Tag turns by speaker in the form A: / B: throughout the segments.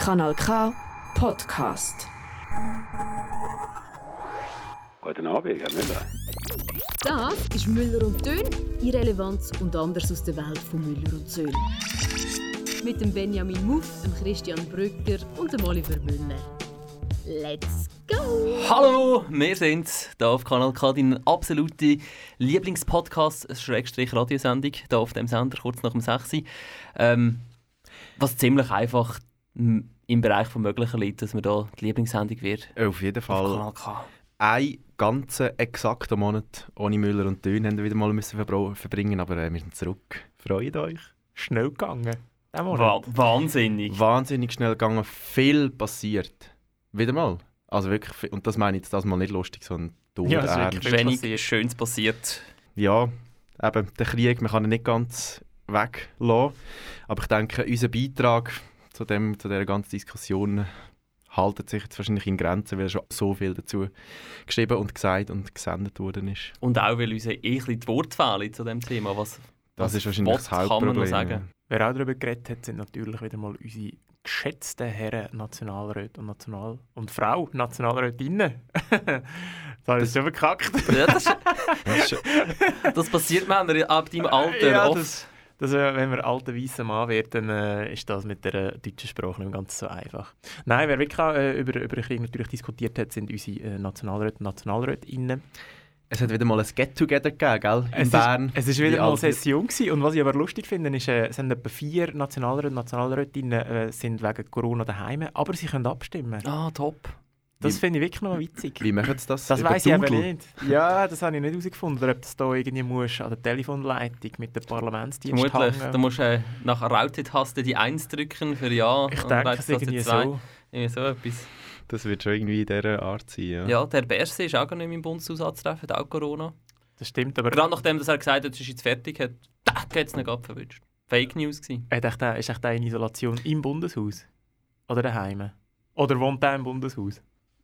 A: Kanal K Podcast.
B: Guten Abend, Herr Müller.
C: Das ist Müller und Dön, Irrelevanz und anders aus der Welt von Müller und Söhn. Mit dem Benjamin Muff, dem Christian Brücker und dem Oliver Müller. Let's go!
D: Hallo, wir sind hier auf Kanal K, dein absolute Lieblingspodcast, Schrägstrich Radiosendung, hier auf dem Sender, kurz nach dem 6. Ähm, was ziemlich einfach im Bereich von Möglichen liegt, dass wir hier die Lieblingssendung wird.
E: Auf jeden Fall. Ein ganzen exakten Monat ohne Müller und Dön haben wir wieder mal müssen verbringen, aber äh, wir sind zurück. Freut euch.
F: Schnell gegangen.
D: Wa wahnsinnig.
E: Wahnsinnig schnell gegangen, viel passiert. Wieder mal. Also wirklich, viel- und das meine ich jetzt das mal nicht lustig, sondern
F: Ja, das ist
E: ernst.
F: wirklich-
D: Wenig
F: passiert.
D: Schönes passiert.
E: Ja, eben, der Krieg, man kann ihn nicht ganz weglassen. Aber ich denke, unser Beitrag zu, dem, zu dieser ganzen Diskussion haltet sich jetzt wahrscheinlich in Grenzen, weil schon so viel dazu geschrieben und gesagt und gesendet worden ist.
D: Und auch, weil uns eh ein bisschen die Worte fehlen zu diesem Thema. Was,
E: Das
D: was
E: ist wahrscheinlich
D: Wort
E: das
D: kann man noch
E: Hauptproblem.
D: sagen?
F: Wer auch darüber geredet hat, sind natürlich wieder mal unsere geschätzten Herren Nationalräte und National- und Frau Nationalrätinnen. das habe ich schon verkackt.
D: Ja, das,
E: Das ist
D: das passiert Männer ab deinem Alter
F: Ja,
D: oft.
F: das, das, äh, wenn wir alter weißer Mann wird, dann äh, ist das mit der äh, deutschen Sprache nicht ganz so einfach. Nein, wer wirklich auch, äh, über, über den Krieg natürlich diskutiert hat, sind unsere äh, Nationalräte und Nationalrätinnen.
E: Es hat wieder mal ein Get-Together gegeben, gell? In
F: Es
E: Bern.
F: Ist, es ist
E: Wie
F: wieder mal
E: alt-
F: Session gewesen. und was ich aber lustig finde, ist, äh, es sind etwa vier Nationalräte und Nationalrätinnen äh, sind wegen Corona daheim, aber sie können abstimmen.
D: Ah, top.
F: Das finde ich wirklich noch witzig.
E: Wie machen sie das?
F: Das weiß ich aber nicht. Ja, das habe ich nicht herausgefunden. Oder ob das da irgendwie muss an der Telefonleitung mit dem Parlamentsdienst
D: Vermutlich. Da musst du äh, nach Routed-Taste die 1 drücken für Ja.
F: Ich
D: und
F: denke
D: dann
F: es irgendwie
D: zwei.
F: so.
D: Irgendwie so etwas.
E: Das wird schon irgendwie in dieser Art sein, ja.
D: Ja, der Berse ist auch gar nicht mehr im Bundeshaus anzutreffen, hat auch Corona.
F: Das stimmt, aber
D: Gerade nachdem dass er gesagt hat, es ist jetzt fertig, hat er es nicht abverwünscht. Fake News gewesen.
F: ist echt der in Isolation im Bundeshaus? Oder daheim? Oder wohnt er im Bundeshaus?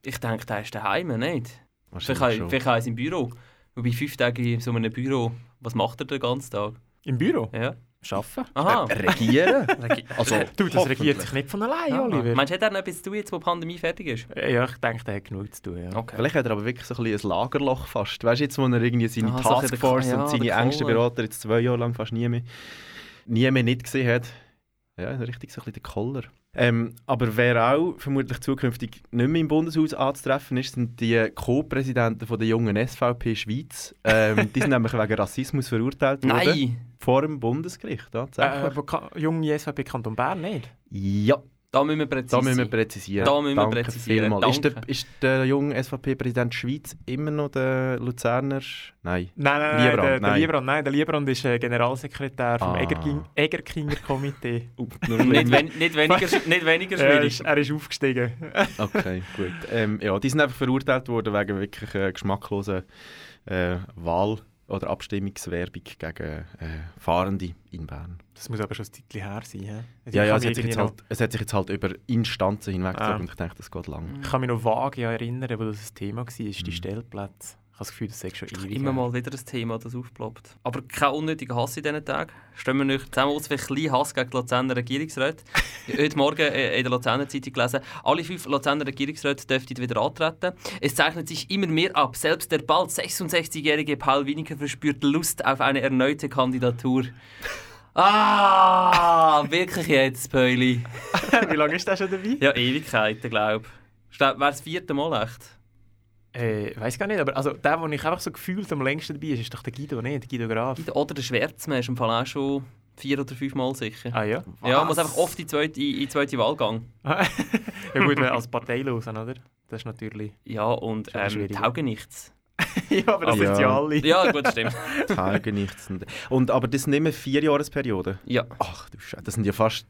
D: Ich denke, der ist daheim, nicht? Vielleicht, auch-
E: schon.
D: vielleicht auch im Büro. Wobei fünf Tage in so einem Büro, was macht er den ganzen Tag?
F: Im Büro?
D: Ja.
F: Schaffen?
D: Aha.
E: Regieren? also,
F: Du, das regiert sich nicht von allein,
D: Ah,
F: Oliver.
D: Meinst du, hat er noch etwas zu tun, jetzt, wo die Pandemie fertig ist?
F: Ja, ich denke, der hat genug zu tun. Ja.
D: Okay.
E: Vielleicht hat er aber wirklich so ein, bisschen ein Lagerloch fast. Weißt du, jetzt, wo er irgendwie seine
D: Ah, so
E: Taskforce
D: der- ja,
E: und seine
D: der
E: engsten. Berater jetzt zwei Jahre lang fast nie mehr, nie mehr nicht gesehen hat. Ja, richtig so ein bisschen der Koller. Ähm, aber wer auch vermutlich zukünftig nicht mehr im Bundeshaus anzutreffen ist, sind die Co-Präsidenten von der jungen SVP Schweiz. Ähm, die sind nämlich wegen Rassismus verurteilt worden.
D: Nein!
E: Vor dem Bundesgericht, tatsächlich.
F: Äh, junge SVP Kanton Bern nicht?
E: ja,
D: Da müssen wir präzise
E: da müssen wir präzisieren.
D: Da müssen wir
E: Danke
D: präzisieren.
E: Ist der, ist der junge SVP-Präsident Schweiz immer noch der Luzerner? Nein.
F: Nein, nein,
E: Liebrand,
F: der, der
E: nein.
F: Liebrand, nein, der Liebrand ist äh, Generalsekretär vom
E: Ah.
F: Egerking- Egerkinger Komitee.
D: nicht, wen, nicht, weniger, nicht weniger
F: er,
D: schwierig.
F: ist, er ist aufgestiegen.
E: Okay, gut. Ähm, ja, die sind einfach verurteilt worden wegen wirklich äh, geschmackloser äh, Wahl- oder Abstimmungswerbung gegen äh, Fahrende in Bern.
F: Das muss aber schon ein Zeitchen her sein. hä? Also
E: Ja, ja, es hat, sich jetzt halt, es hat sich jetzt halt über Instanzen hinweggezogen
F: Ah.
E: und ich denke, das geht lang.
F: ich kann mich noch vage erinnern, wo das ein Thema war, ist die
E: Mhm.
F: Stellplätze. Ich habe das Gefühl, das sei schon ewig
D: Immer mal wieder ein Thema, das aufploppt. Aber kein unnötiger Hass in diesen Tagen. Stellen wir nicht zusammen aus ein bisschen Hass gegen die Luzerner Regierungsräte. Heute Morgen äh, in der Luzerner Zeitung gelesen, alle fünf Luzerner Regierungsräte dürften wieder antreten. Es zeichnet sich immer mehr ab. Selbst der bald 66-jährige Paul Winiger verspürt Lust auf eine erneute Kandidatur. Ah, wirklich jetzt, Päuli.
F: Wie lange ist der schon dabei?
D: Ja, Ewigkeiten, glaube ich. Wäre das vierte Mal echt?
F: Äh, weiß gar nicht, aber also der, der ich einfach so gefühlt am längsten dabei ist, ist doch der Guido, nicht? Der Guido Graf.
D: Oder der Schwärzmann ist im Fall auch schon vier oder fünf Mal sicher.
F: Ah ja?
D: Ja, man muss einfach oft in die zweite, in die zweite Wahlgang.
F: ja gut, als parteilos, oder? Das ist natürlich...
D: Ja, und ähm, taugen nichts.
F: ja, aber das
E: Ja.
F: sind ja alle.
D: Ja, gut, stimmt.
E: Tage nichts. Und, und, aber das sind immer vier Jahresperioden.
D: Ja.
E: Ach du Scheiße, das sind ja fast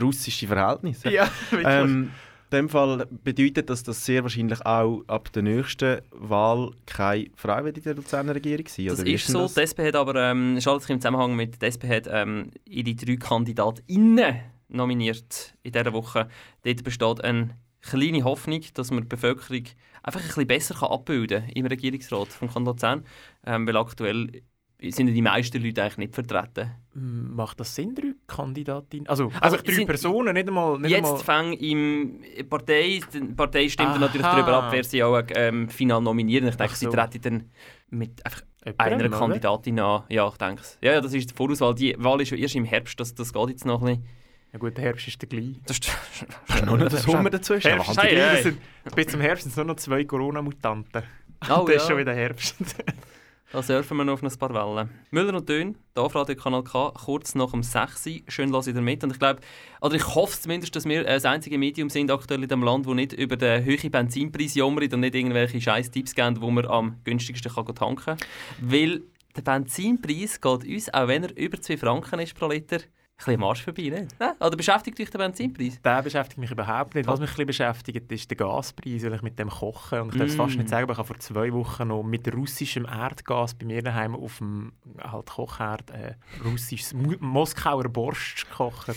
E: russische Verhältnisse.
F: Ja, wirklich.
E: Ähm, in dem Fall bedeutet das, dass sehr wahrscheinlich auch ab der nächsten Wahl keine Frau wird in der Luzerner Regierung sein
D: Das
E: oder wie
D: ist so.
E: das?
D: Die SP hat aber, ähm, schaltet sich im Zusammenhang mit der SP hat, ähm, ihre drei KandidatInnen nominiert in dieser Woche. Dort besteht eine kleine Hoffnung, dass man die Bevölkerung einfach ein bisschen besser kann abbilden kann im Regierungsrat vom Kanton Luzern. Ähm, weil aktuell sind die meisten Leute eigentlich nicht vertreten.
F: Macht das Sinn, drei Kandidatinnen? Also, also drei
D: sind-
F: Personen, nicht einmal... Nicht
D: Jetzt
F: einmal
D: fängt im Partei, die Partei stimmt
F: Aha.
D: natürlich darüber ab, wer sie auch ähm, final nominieren. Ich denke,
F: Ach
D: sie
F: so.
D: treten dann mit einfach
F: jemandem,
D: einer
F: oder?
D: Kandidatin an. Ja, ich denke es. Ja, ja, das ist die Vorauswahl. Die Wahl ist ja erst im Herbst, das, das geht jetzt noch ein bisschen.
F: Ja gut, der Herbst ist der gleiche.
D: Das ist
E: noch nicht den Sommer dazwischen?
F: Herbst ist
D: hey,
F: der
D: hey.
F: sind- Bis zum Herbst sind es nur noch zwei Corona-Mutanten.
D: Oh,
F: das ist
D: ja.
F: schon wieder Herbst.
D: Da surfen wir noch auf ein paar Wellen. Müller und Dön, hier auf Radio Kanal K, kurz nach dem 6 Uhr. Schön lasse ich dir mit. Und ich glaube, oder ich hoffe zumindest, dass wir das einzige Medium sind aktuell in diesem Land, wo nicht über den hohen Benzinpreis jammert und nicht irgendwelche scheiß Tipps geben, wo man am günstigsten kann tanken kann. Weil der Benzinpreis geht uns, auch wenn er über 2 Franken ist pro Liter, bisschen am Arsch vorbei, nicht? Ne? Oder beschäftigt dich der Benzinpreis?
F: Der beschäftigt mich überhaupt nicht. Was mich ein bisschen beschäftigt, ist der Gaspreis, weil ich mit dem koche. Und ich darf es
D: Mm.
F: fast nicht sagen, aber ich habe vor zwei Wochen noch mit russischem Erdgas bei mir daheim auf dem halt Kochherd äh, russisches Moskauer Borscht gekocht.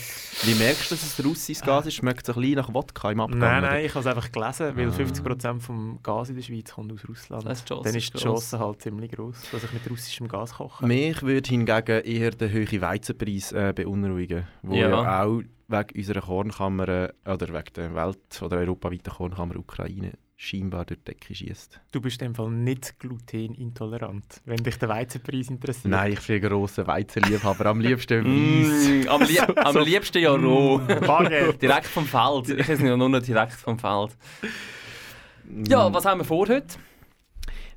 E: Wie merkst du, dass es russisches Gas ist? Schmeckt es ein bisschen nach Wodka im Abgang?
F: Nein,
E: oder?
F: nein, ich habe es einfach gelesen, weil
E: Ah.
F: 50% vom Gas in der Schweiz kommt aus Russland.
D: Das ist
F: Dann ist die. Chance halt ziemlich groß, dass ich mit russischem Gas koche.
E: Mich würde hingegen eher der hohe Weizenpreis äh, beunruhigen, wo
D: Ja.
E: ja. auch wegen unserer Kornkammer äh, oder wegen der Welt- oder europaweiten Kornkammer Ukraine scheinbar durch die Decke schießt.
F: Du bist in dem Fall nicht glutenintolerant, wenn dich der Weizenpreis interessiert.
E: Nein, ich bin ein grosser Weizenliebhaber, am liebsten weiß.
D: Mm, am, lie am liebsten ja roh.
F: Baguette.
D: direkt vom Feld. Ich weiß nicht, nur noch direkt vom Feld. Ja, was haben wir vor heute?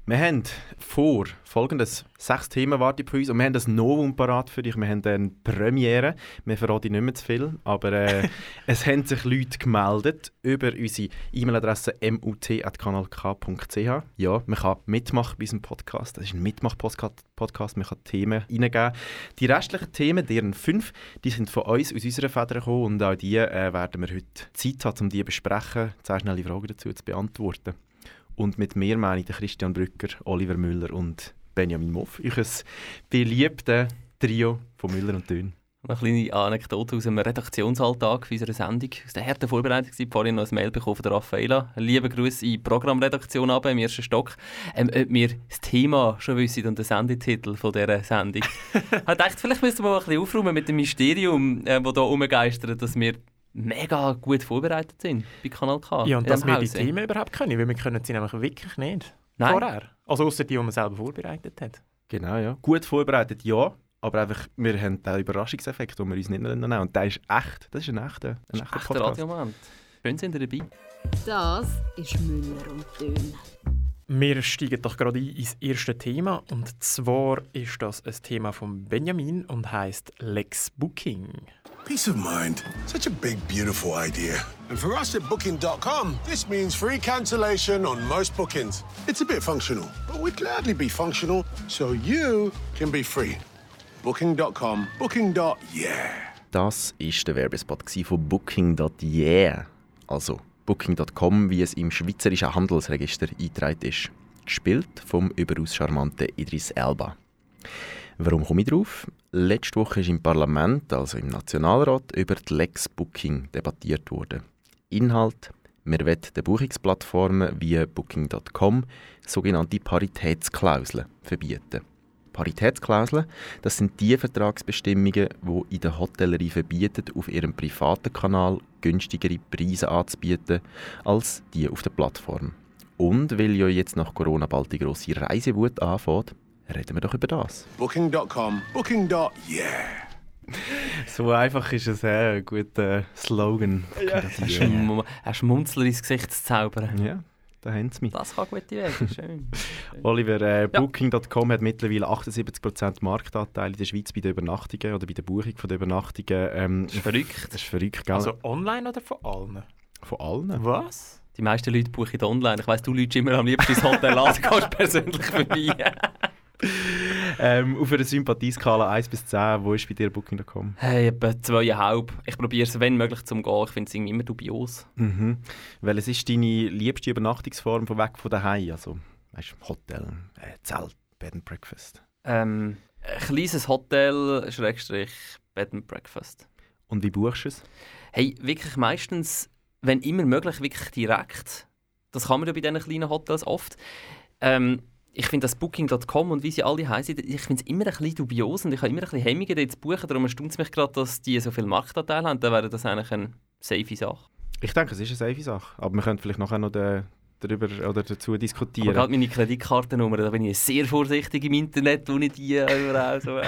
E: Wir haben vor folgendes sechs Themen warten auf uns und wir haben ein Novum parat für dich. Wir haben eine Premiere. Wir verraten nicht mehr zu viel, aber äh, es haben sich Leute gemeldet über unsere E-Mail-Adresse mut.kanalk.ch. Ja, man kann mitmachen bei unserem Podcast. Das ist ein Mitmach-Podcast. Man kann Themen reingeben. Die restlichen Themen, deren fünf, die sind von uns, aus unserer Feder gekommen und auch die äh, werden wir heute Zeit haben, um die zu besprechen, sehr schnelle Fragen dazu zu beantworten. Und mit mir meine ich Christian Brücker, Oliver Müller und Benjamin Moff. Ich ein beliebtes Trio von Müller und Dön.
D: Eine kleine Anekdote aus dem Redaktionsalltag unserer Sendung. Aus der harten Vorbereitung. Habe vorhin noch ein Mail bekommen von der Raffaela. Liebe Grüße in die Programmredaktion ab, im ersten Stock. Ähm, ob wir das Thema schon wissen und den Sendetitel von dieser Sendung. ich dachte, vielleicht müssten wir mal ein bisschen aufräumen mit dem Mysterium, äh, das hier rumgeistert, dass wir mega gut vorbereitet sind bei Kanal K.
F: Ja, und dass wir die
D: Hause.
F: Themen überhaupt können, weil wir können sie nämlich wirklich nicht.
D: Nein.
F: Vorher. Also außer die, die man selber vorbereitet hat.
E: Genau, ja. Gut vorbereitet, ja. Aber einfach, wir haben den Überraschungseffekt, den wir uns nicht nehmen. Und der ist echt. Das ist ein echter, ein
D: Das ist
E: echter
D: echt ein
E: Podcast.
D: Radiomoment. Schön sind ihr dabei.
C: Das ist Müller und Dön.
F: Wir steigen doch gerade ein ins erste Thema. Und zwar ist das ein Thema von Benjamin und heißt Lex Booking.
G: Peace of mind. Such a big, beautiful idea. And for us at Booking.com, this means free cancellation on most bookings. It's a bit functional, but we'd gladly be functional so you can be free. Booking.com, booking.yeah.
E: Das war der Werbespot von Booking.yeah. Also Booking.com, wie es im Schweizerischen Handelsregister eingetragen ist. Gespielt vom überaus charmanten Idris Elba. Warum komme ich drauf? Letzte Woche ist im Parlament, also im Nationalrat, über die Lex Booking debattiert worden. Inhalt: Wir wollen den Buchungsplattformen wie Booking.com sogenannte Paritätsklauseln verbieten. Paritätsklauseln, das sind die Vertragsbestimmungen, die in der Hotellerie verbieten, auf ihrem privaten Kanal günstigere Preise anzubieten als die auf der Plattform. Und weil ja jetzt nach Corona bald die grosse Reisewut anfängt, reden wir doch über das.
G: Booking.com, booking.yeah.
E: So einfach ist es ein guter Slogan. Ja,
D: ein Schmunzler ins Gesicht zu zaubern.
E: ja da haben sie mich.
D: Das kann gute Wege. Schön.
E: Oliver, äh, Booking.com hat mittlerweile 78% Marktanteil in der Schweiz bei den Übernachtungen oder bei der Buchung von den Übernachtungen. Ähm,
D: Das ist verrückt.
E: Das ist verrückt, gell?
F: Also online oder von allen?
E: von allen.
F: Was?
D: Die meisten Leute buchen online. Ich weiss, du Leute immer am liebsten ins Hotel an, du gehst persönlich vorbei.
E: Ähm, auf einer Sympathieskala 1 bis 10, wo ist bei dir Booking.com?
D: hey, etwa zweieinhalb. Ich probiere es, wenn möglich, zum gehen. Ich finde es irgendwie immer dubios.
E: Mhm. Welches ist deine liebste Übernachtungsform von weg von daheim? Also, weißt, Hotel, äh, Zelt, Bed and Breakfast.
D: Ähm, ein kleines Hotel, Schrägstrich, Bed and Breakfast.
E: Und wie buchst du es?
D: Hey, wirklich meistens, wenn immer möglich, wirklich direkt. Das kann man ja bei diesen kleinen Hotels oft. Ähm, ich finde das Booking.com und wie sie alle heißen, ich finde es immer ein bisschen dubios und ich habe immer ein bisschen Hemmungen, dort zu buchen. Darum erstaunt es mich gerade, dass die so viel Marktanteil haben. Dann wäre das eigentlich eine safe Sache.
E: Ich denke, es ist eine safe Sache. Aber wir können vielleicht nachher noch den, darüber oder dazu diskutieren.
D: Aber gerade meine Kreditkartennummer, da bin ich sehr vorsichtig im Internet, wo ich die überall so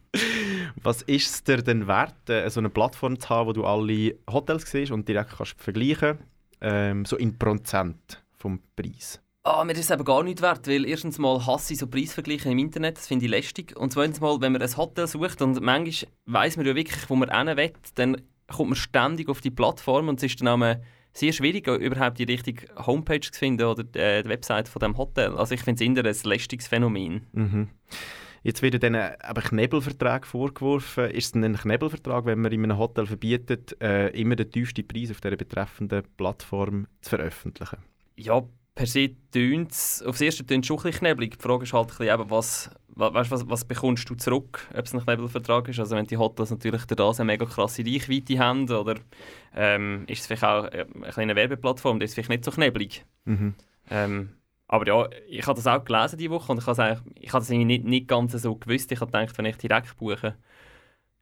E: Was ist es dir denn wert, äh, so eine Plattform zu haben, wo du alle Hotels siehst und direkt kannst vergleichen ähm, so in Prozent vom Preis?
D: Ah, mir ist es eben gar nicht wert, weil erstens mal hasse ich so Preisvergleiche im Internet, das finde ich lästig. Und zweitens mal, wenn man ein Hotel sucht und manchmal weiss man ja wirklich, wo man hin will, dann kommt man ständig auf die Plattform und es ist dann auch sehr schwierig, überhaupt die richtige Homepage zu finden oder äh, die Website von dem Hotel. Also ich finde es eher ein lästiges Phänomen.
E: Mhm. Jetzt wird dann ein Knebelvertrag vorgeworfen. Ist es ein Knebelvertrag, wenn man in einem Hotel verbietet, äh, immer den tiefsten Preis auf der betreffenden Plattform zu veröffentlichen?
D: Ja, per se tönt es, aufs erste tönt schon ein bisschen knebelig. Die Frage ist halt ein bisschen, was, weißt, was, was bekommst du zurück, ob es ein Knebelvertrag ist. Also wenn die Hotels natürlich das eine mega krasse Reichweite haben, oder ähm, ist es vielleicht auch eine kleine Werbeplattform, das ist vielleicht nicht so knebelig. Mhm. Ähm, aber ja, ich habe das auch gelesen diese Woche und ich habe das irgendwie nicht, nicht ganz so gewusst. Ich habe gedacht, wenn ich direkt buche,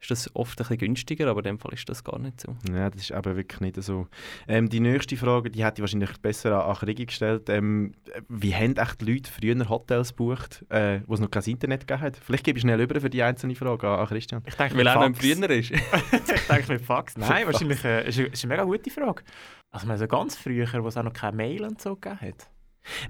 D: ist das oft ein bisschen günstiger, aber in dem Fall ist das gar nicht so.
E: Ja, das ist aber wirklich nicht so. Ähm, die nächste Frage, die hätte ich wahrscheinlich besser an Krigi gestellt. Ähm, wie haben echt die Leute früher Hotels gebucht, äh, wo es noch kein Internet gegeben hat? Vielleicht gebe ich schnell über für die einzelne Frage an, Christian.
F: Ich denke,
D: Weil er noch früher ist.
F: ich denke mit Fax. Nein, wahrscheinlich äh, ist, ist eine mega gute Frage. Also man so ganz früher, wo es auch noch keine Mail und so gegeben hat.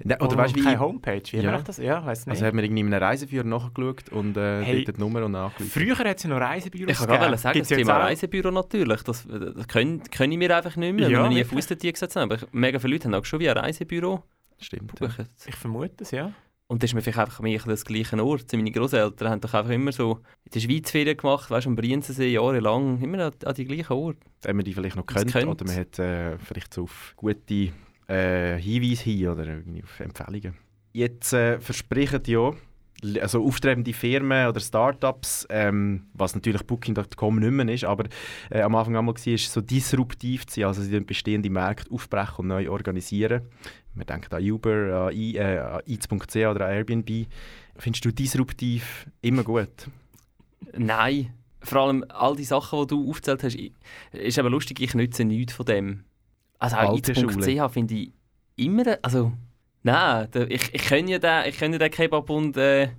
E: Ne, oder oh, weißt, wie
F: keine Homepage, wie
E: ja.
F: das? Ja, weiß nicht.
E: Also hat man irgendwie in einem Reiseführer nachgeschaut und äh, hey, die Nummer und nachgeschaut.
F: Früher hat es ja noch Reisebüros
D: Ich kann gerade sagen, Gibt's das Thema Reisebüro natürlich, das, das können, können ich mir einfach nicht mehr, ja, wenn wir nie Fuß dort gesetzt haben. Aber mega viele Leute haben auch schon wie ein Reisebüro
E: Stimmt.
F: Ja. Ich vermute es, ja.
D: Und das ist mir vielleicht einfach mehr das gleiche Ort. Meine Großeltern haben doch einfach immer so in der Schweiz Ferien gemacht, weißt du, am Brienzensee jahrelang, immer an, an die gleichen Orte.
E: Wenn man die vielleicht noch kennt, oder man hat äh, vielleicht so auf gute äh, Hinweise hin oder auf Empfehlungen. Jetzt äh, versprechen ja also aufstrebende Firmen oder Startups, ähm, was natürlich Booking.com nicht mehr ist, aber äh, am Anfang einmal war, so disruptiv zu sein, also sie bestehende Märkte aufbrechen und neu organisieren. Man denkt an Uber, an, I, äh, oder an Airbnb. Findest du disruptiv immer gut?
D: Nein. Vor allem all die Sachen, die du aufgezählt hast, ist aber lustig, ich nütze nichts von dem. Also auch Eats.ch finde ich immer, also nein, ich, ich kenne ja den, ich kenne den Kebab und äh,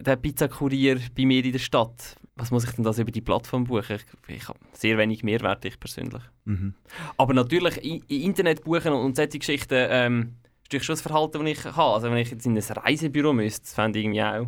D: den Pizzakurier bei mir in der Stadt. Was muss ich denn das über die Plattform buchen? Ich, ich habe sehr wenig Mehrwert, ich persönlich. Mhm. Aber natürlich, in, Internet buchen und solche Geschichten ähm, ist schon das Verhalten, das ich habe. Also wenn ich jetzt in ein Reisebüro müsste, fände ich irgendwie auch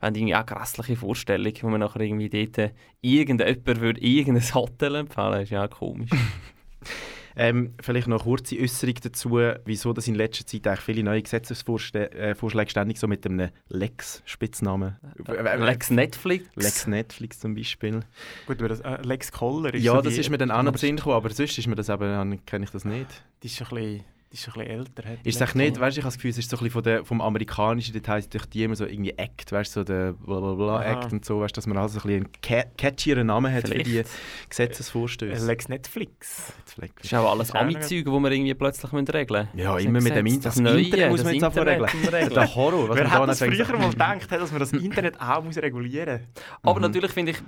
D: fände auch eine grässliche Vorstellung, wo man nachher irgendwie dort äh, irgendjemand würde irgendein Hotel empfehlen. Das ist ja auch komisch.
E: Ähm, vielleicht noch eine kurze Äußerung dazu, wieso das in letzter Zeit eigentlich viele neue Gesetzesvorschläge äh, ständig so mit einem Lex-Spitznamen.
D: Äh, Lex Netflix?
E: Lex Netflix zum Beispiel.
F: Gut, aber das, äh, Lex Koller
E: ist Ja, so das ist mir dann auch noch Sinn gekommen, aber sonst ist mir das eben, kenne ich das nicht.
F: Das ist ein bisschen ist ein bisschen älter.
E: Ist es nicht, weißt, ich habe das Gefühl, es ist so ein bisschen von der, vom amerikanischen, das heisst durch die immer so irgendwie Act, weißt so der blablabla Act und so, weißt, dass man also ein bisschen einen catchieren Namen hat Vielleicht. für die Gesetzesvorstöße.
F: Lex Netflix.
D: Netflix. Das ist auch alles Ami-Zeug, die wir irgendwie plötzlich regeln müssen.
E: Ja, immer mit dem Internet. Das, das
D: Neue,
E: Internet muss man jetzt einfach regeln. Der Horror.
F: Was Wer hat das früher mal gedacht, dass man das Internet auch muss regulieren muss?
D: Aber mhm. natürlich finde ich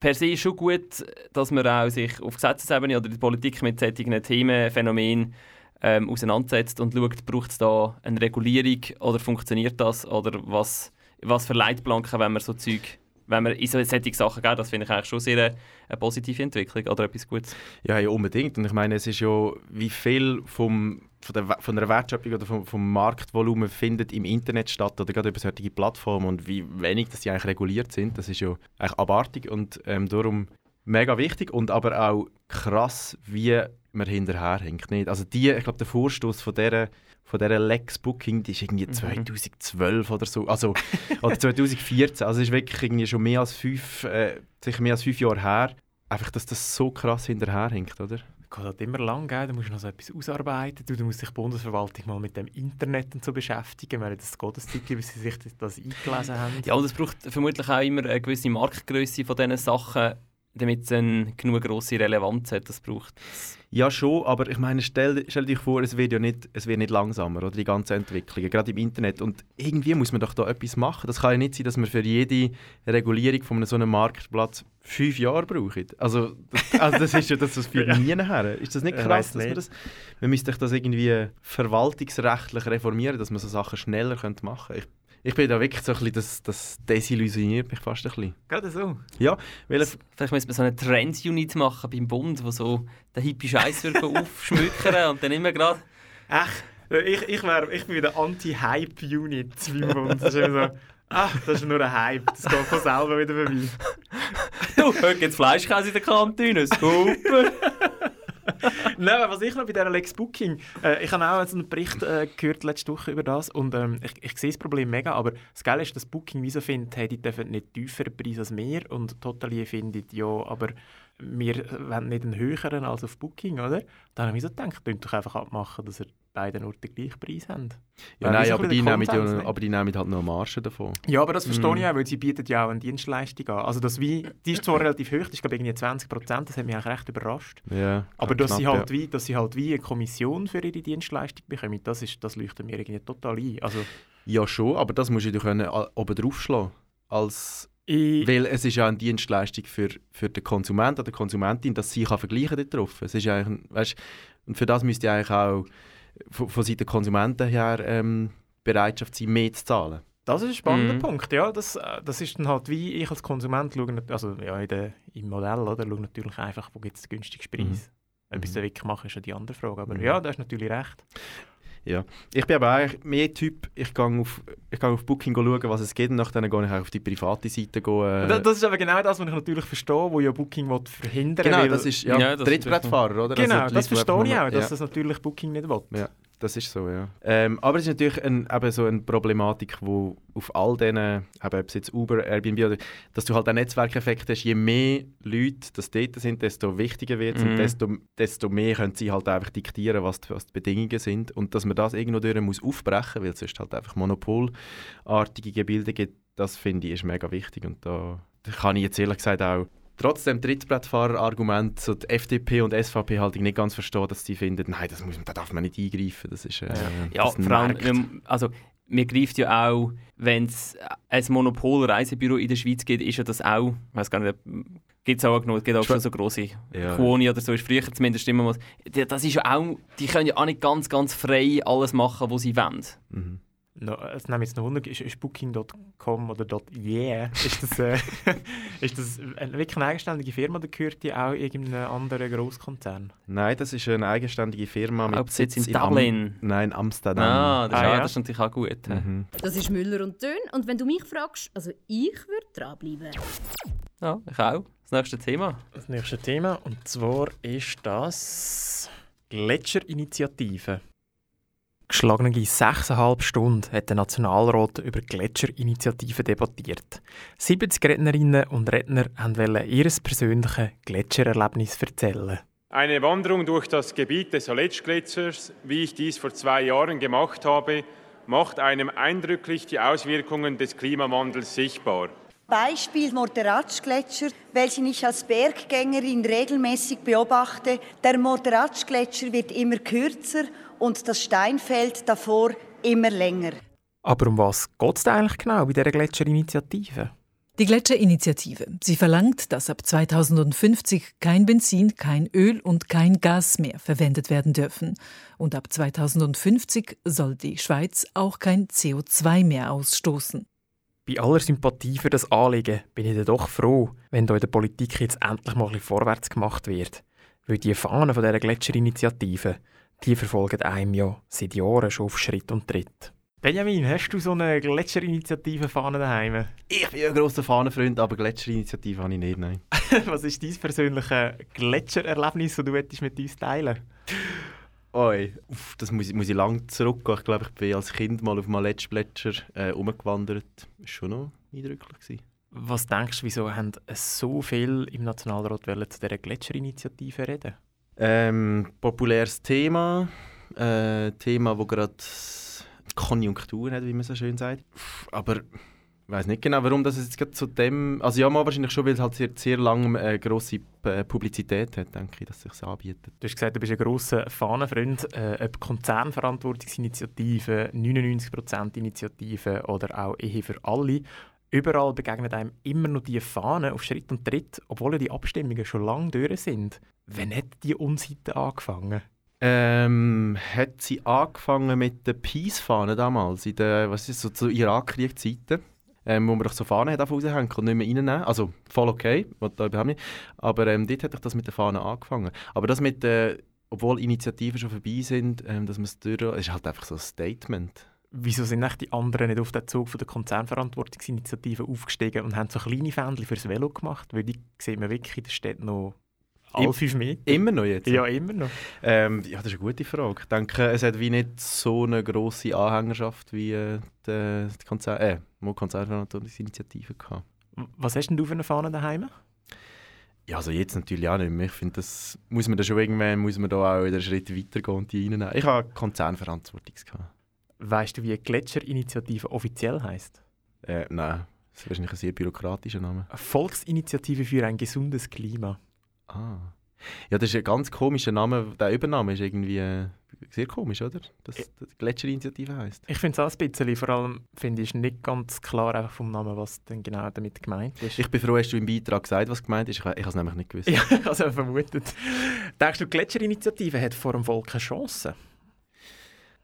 D: per se schon gut, dass man auch sich auf Gesetzesebene oder die Politik mit solchen Themen, Phänomenen ähm, auseinandersetzt und schaut, braucht es da eine Regulierung oder funktioniert das oder was, was für Leitplanken, wenn man so Zeug wenn man in solche Sachen geht, das finde ich eigentlich schon sehr eine, eine, positive Entwicklung oder etwas Gutes.
E: Ja, ja, unbedingt. Und ich meine, es ist ja, wie viel vom, von, der, von der Wertschöpfung oder vom, vom Marktvolumen findet im Internet statt oder gerade über solche Plattformen und wie wenig dass die eigentlich reguliert sind, das ist ja eigentlich abartig und ähm, darum mega wichtig und aber auch krass, wie man hinterherhängt. Nicht? Also die, ich glaube, der Vorstoß von dieser, von dieser Lex Booking, die ist irgendwie 2012 mhm. oder so, also oder 2014, also ist wirklich irgendwie schon mehr als fünf, äh, sicher mehr als fünf Jahre her. Einfach, dass das so krass hinterherhängt, oder?
F: Das geht halt immer lang, gell? da musst du noch so etwas ausarbeiten, du, du musst dich die Bundesverwaltung mal mit dem Internet und so beschäftigen, weil das geht das bis sie sich das eingelesen haben.
D: Ja, und es braucht vermutlich auch immer eine gewisse Marktgröße von diesen Sachen, damit es eine genug grosse Relevanz hat, das braucht.
E: Ja, schon, aber ich meine, stell, stell dir vor, es wird ja nicht, es wird nicht langsamer, oder die ganze Entwicklung, gerade im Internet. Und irgendwie muss man doch da etwas machen. Das kann ja nicht sein, dass man für jede Regulierung von so einem Marktplatz fünf Jahre braucht. Also, das, also das ist ja das, das führt nie her. Ist das nicht krass, dass man das... Man müsste das irgendwie verwaltungsrechtlich reformieren, dass man so Sachen schneller machen könnte. Ich bin da wirklich so ein bisschen, das, das desillusioniert mich fast ein bisschen.
F: Gerade so?
E: Ja, weil...
D: Vielleicht müsste man so eine Trends-Unit machen beim Bund, wo so der hippie Scheiß aufschmücken und dann immer gerade...
F: Echt? Ich, ich, wär, ich bin der Anti-Hype-Unit beim Bund. Das ist immer so... Ach, das ist nur ein Hype. Das geht von selber wieder vorbei.
D: du, heute gibt es Fleischkäse in der Kantine. Super!
F: Nein, was ich noch bei dieser Lex Booking, äh, ich habe auch einen Bericht äh, gehört letzte Woche über das und ähm, ich, ich sehe das Problem mega, aber das Geile ist, dass Booking wieso findet, hey, die dürfen nicht tieferen Preis als wir und Totally findet, ja, aber wir wollen nicht einen höheren als auf Booking, oder? Dann habe ich so gedacht, könnt doch einfach abmachen, dass ihr beide nur den gleichen Preis haben.
E: Ja, nein, aber die, nehmen aber die nehmen halt noch Marge davon.
F: Ja, aber das verstehe mm. ich auch, weil sie bieten ja auch eine Dienstleistung an. Also das wie, die ist zwar relativ hoch, das ist glaube ich irgendwie 20 Prozent, das hat mich eigentlich recht überrascht.
E: Ja,
F: aber dass, knapp, sie halt ja. wie, dass sie halt wie eine Kommission für ihre Dienstleistung bekommen, das, ist, das leuchtet mir irgendwie total ein. Also,
E: ja schon, aber das musst du können oben drauf schlagen als weil es ist ja eine Dienstleistung für, für den Konsumenten oder die Konsumentin, dass sie kann vergleichen kann darauf. Es ist eigentlich, weißt, und für das müsste eigentlich auch von, von Seiten der Konsumenten her ähm, Bereitschaft sein, mehr zu zahlen.
F: Das ist ein spannender mhm. Punkt, ja. Das, äh, das ist dann halt, wie ich als Konsument schaue, also ja, in der, im Modell, oder, schaue natürlich einfach, wo gibt es den günstigsten Preis. Mhm. Ob ich es mhm. wirklich mache, ist ja die andere Frage. Aber mhm. ja, da hast natürlich recht.
E: Ja. Ich bin aber eigentlich mehr Typ, ich gehe auf, ich gehe auf Booking schauen, was es geht, und dann gehe ich auf die private Seite. Gehen,
F: äh das, ist aber genau das, was ich natürlich verstehe, wo ja Booking will verhindern
E: Genau, das ist ja, ja das Trittbrettfahrer, oder?
F: Genau, also das verstehe ich auch, dass ja. das natürlich Booking nicht will.
E: Ja. Das ist so, ja. Ähm, aber es ist natürlich ein, eben so eine Problematik, wo auf all diesen, eben, ob es jetzt Uber, Airbnb oder, dass du halt einen Netzwerkeffekt hast, je mehr Leute das dort sind, desto wichtiger wird es mhm. und desto, desto mehr können sie halt einfach diktieren, was die, was die Bedingungen sind und dass man das irgendwo durch muss aufbrechen, weil es sonst halt einfach monopolartige Gebilde gibt, das finde ich ist mega wichtig und da kann ich jetzt ehrlich gesagt auch trotzdem Trittbrettfahrer-Argument, so die FDP und SVP halt nicht ganz verstehen, dass sie finden, nein, das muss, da darf man nicht eingreifen. Das ist, äh,
D: ja, das vor allem, also mir greift ja auch, wenn es ein Monopol-Reisebüro in der Schweiz gibt, ist ja das auch, ich weiß gar nicht, gibt es auch genug, gibt auch schon so große ja. Quoni oder so, ist früher zumindest immer das ist ja auch, die können ja auch nicht ganz, ganz frei alles machen, was sie wollen.
F: Mhm no, es nehme jetzt noch Wunder, ist, ist Booking.com oder .yeah, ist das, äh, ist das eine, wirklich eine eigenständige Firma oder gehört die auch irgendeinem anderen Großkonzern?
E: Nein, das ist eine eigenständige Firma
D: mit Sitz in, in Dublin.
E: Am Nein, Amsterdam.
D: Ah, das, ah, ja. das ist natürlich auch gut. Mhm.
C: Das ist Müller und Dön und wenn du mich fragst, also ich würde dranbleiben.
D: Ja, ich auch. Das nächste Thema.
F: Das nächste Thema und zwar ist das Gletscherinitiative. Geschlagene sechseinhalb Stunden hat der Nationalrat über Gletscherinitiativen debattiert. 70 Rednerinnen und Redner wollten ihr persönliches Gletschererlebnis erzählen.
H: Eine Wanderung durch das Gebiet des Aletsch-Gletschers, wie ich dies vor zwei Jahren gemacht habe, macht einem eindrücklich die Auswirkungen des Klimawandels sichtbar.
I: Beispiel Morteratsch-Gletscher, welchen ich als Berggängerin regelmäßig beobachte. Der Morteratsch-Gletscher wird immer kürzer und das Steinfeld davor immer länger.
F: Aber um was geht es eigentlich genau bei dieser Gletscherinitiative?
J: Die Gletscherinitiative. Sie verlangt, dass ab 2050 kein Benzin, kein Öl und kein Gas mehr verwendet werden dürfen. Und ab 2050 soll die Schweiz auch kein CO2 mehr ausstoßen.
F: Bei aller Sympathie für das Anliegen bin ich doch froh, wenn da in der Politik jetzt endlich mal ein vorwärts gemacht wird. Weil die Fahnen von dieser Gletscherinitiative, die verfolgen einem ja seit Jahren schon auf Schritt und Tritt. Benjamin, hast du so eine Gletscherinitiative-Fahne daheim?
E: Ich bin ein grosser Fahnenfreund, aber Gletscherinitiative habe ich nicht, nein.
F: Was ist dein persönliches Gletschererlebnis, das du mit uns teilen
E: Oi, Uff, das muss, muss ich lange zurückgehen. Ich glaube, ich bin als Kind mal auf einem Letschplätscher äh, umgewandert. Das war schon noch eindrücklich. Gewesen.
F: Was denkst du, wieso haben so viel im Nationalrat zu dieser Gletscherinitiative reden?
E: Ähm, populäres Thema. Äh, Thema, das gerade Konjunktur hat, wie man so schön sagt. Aber Ich weiß nicht genau, warum das jetzt gerade zu dem. Also ja, mal wahrscheinlich schon, weil es halt sehr, sehr lange eine grosse äh, Publizität hat, denke ich, dass es sich anbietet.
F: Du hast gesagt, du bist ein grosser Fahnenfreund. Äh, ob Konzernverantwortungsinitiativen, 99%-Initiativen oder auch Ehe für alle, überall begegnen einem immer noch die Fahnen auf Schritt und Tritt, obwohl die Abstimmungen schon lange durch sind. Wann hat die Unseite angefangen?
E: Ähm, hat sie angefangen mit der Peace-Fahne damals, in der, was ist so zu Irakkrieg-Zeiten, ähm, wo man doch so Fahnen hat raushängen und nicht mehr reinnehmen. Also voll okay, da überhaupt nicht. Aber ähm, dort hat das mit der Fahne angefangen. Aber das mit, äh, obwohl Initiativen schon vorbei sind, ähm, dass man es durch, ist halt einfach so ein Statement.
F: Wieso sind nicht die anderen nicht auf den Zug von der Konzernverantwortungsinitiative aufgestiegen und haben so kleine Fähnchen fürs Velo gemacht? Weil die sieht man wirklich in der Stadt noch alle fünf Meter.
E: Immer noch jetzt?
F: Ja, immer noch.
E: Ähm, ja, das ist eine gute Frage. Ich denke, es hat wie nicht so eine grosse Anhängerschaft wie äh, die, die Konzer äh, Konzernverantwortungsinitiative gehabt.
F: Was hast denn du für eine Fahne daheim?
E: Ja, also jetzt natürlich auch nicht mehr. Ich finde, das muss man da schon irgendwann muss man da auch einen Schritt weitergehen und die reinnehmen. Ich habe Konzernverantwortung gehabt.
F: Weißt du, wie eine Gletscherinitiative offiziell heißt?
E: Äh, nein, das ist wahrscheinlich ein sehr bürokratischer Name.
F: Eine Volksinitiative für ein gesundes Klima.
E: Ah. Ja, das ist ein ganz komischer Name. Der Übername ist irgendwie äh, sehr komisch, oder? Dass das Gletscherinitiative heisst.
F: Ich finde es auch ein bisschen. Vor allem finde ich nicht ganz klar einfach vom Namen, was denn genau damit gemeint ist.
E: Ich bin froh, hast du im Beitrag gesagt, was gemeint ist. Ich, ich habe es nämlich nicht gewusst.
F: Ja, ich habe es vermutet. Denkst du, die Gletscherinitiative hat vor dem Volk keine Chance?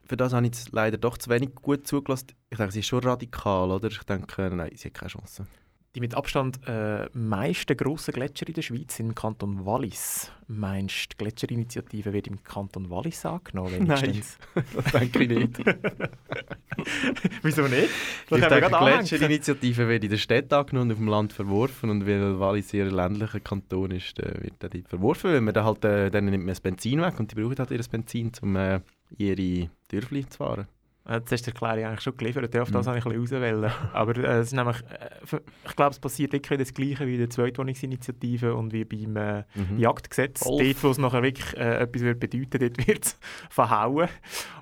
E: Für das habe ich leider doch zu wenig gut zugelassen. Ich denke, sie ist schon radikal, oder? Ich denke, nein, sie hat keine Chance.
F: Die mit Abstand äh, meisten grossen Gletscher in der Schweiz sind im Kanton Wallis. Meinst du, die Gletscherinitiative wird im Kanton Wallis angenommen?
E: Nein, das denke ich nicht.
F: Wieso nicht?
E: Das ich denke, die Gletscherinitiative wird in der Stadt angenommen und auf dem Land verworfen. Und weil Wallis sehr ländlicher Kanton ist, äh, wird er verworfen. Weil man dann halt, äh, dann nimmt man das Benzin weg und die brauchen halt ihr Benzin, um äh, ihre Dörfli zu fahren.
F: Jetzt hast du die Erklärung eigentlich schon geliefert, auf das mhm. ich ein bisschen auswählen. Aber äh, es ist nämlich, äh, ich glaube, es passiert wirklich das Gleiche wie in der Zweitwohnungsinitiative und wie beim äh, mhm. Jagdgesetz. Wolf. Dort, wo es nachher wirklich äh, etwas wird bedeuten dort wird es verhauen.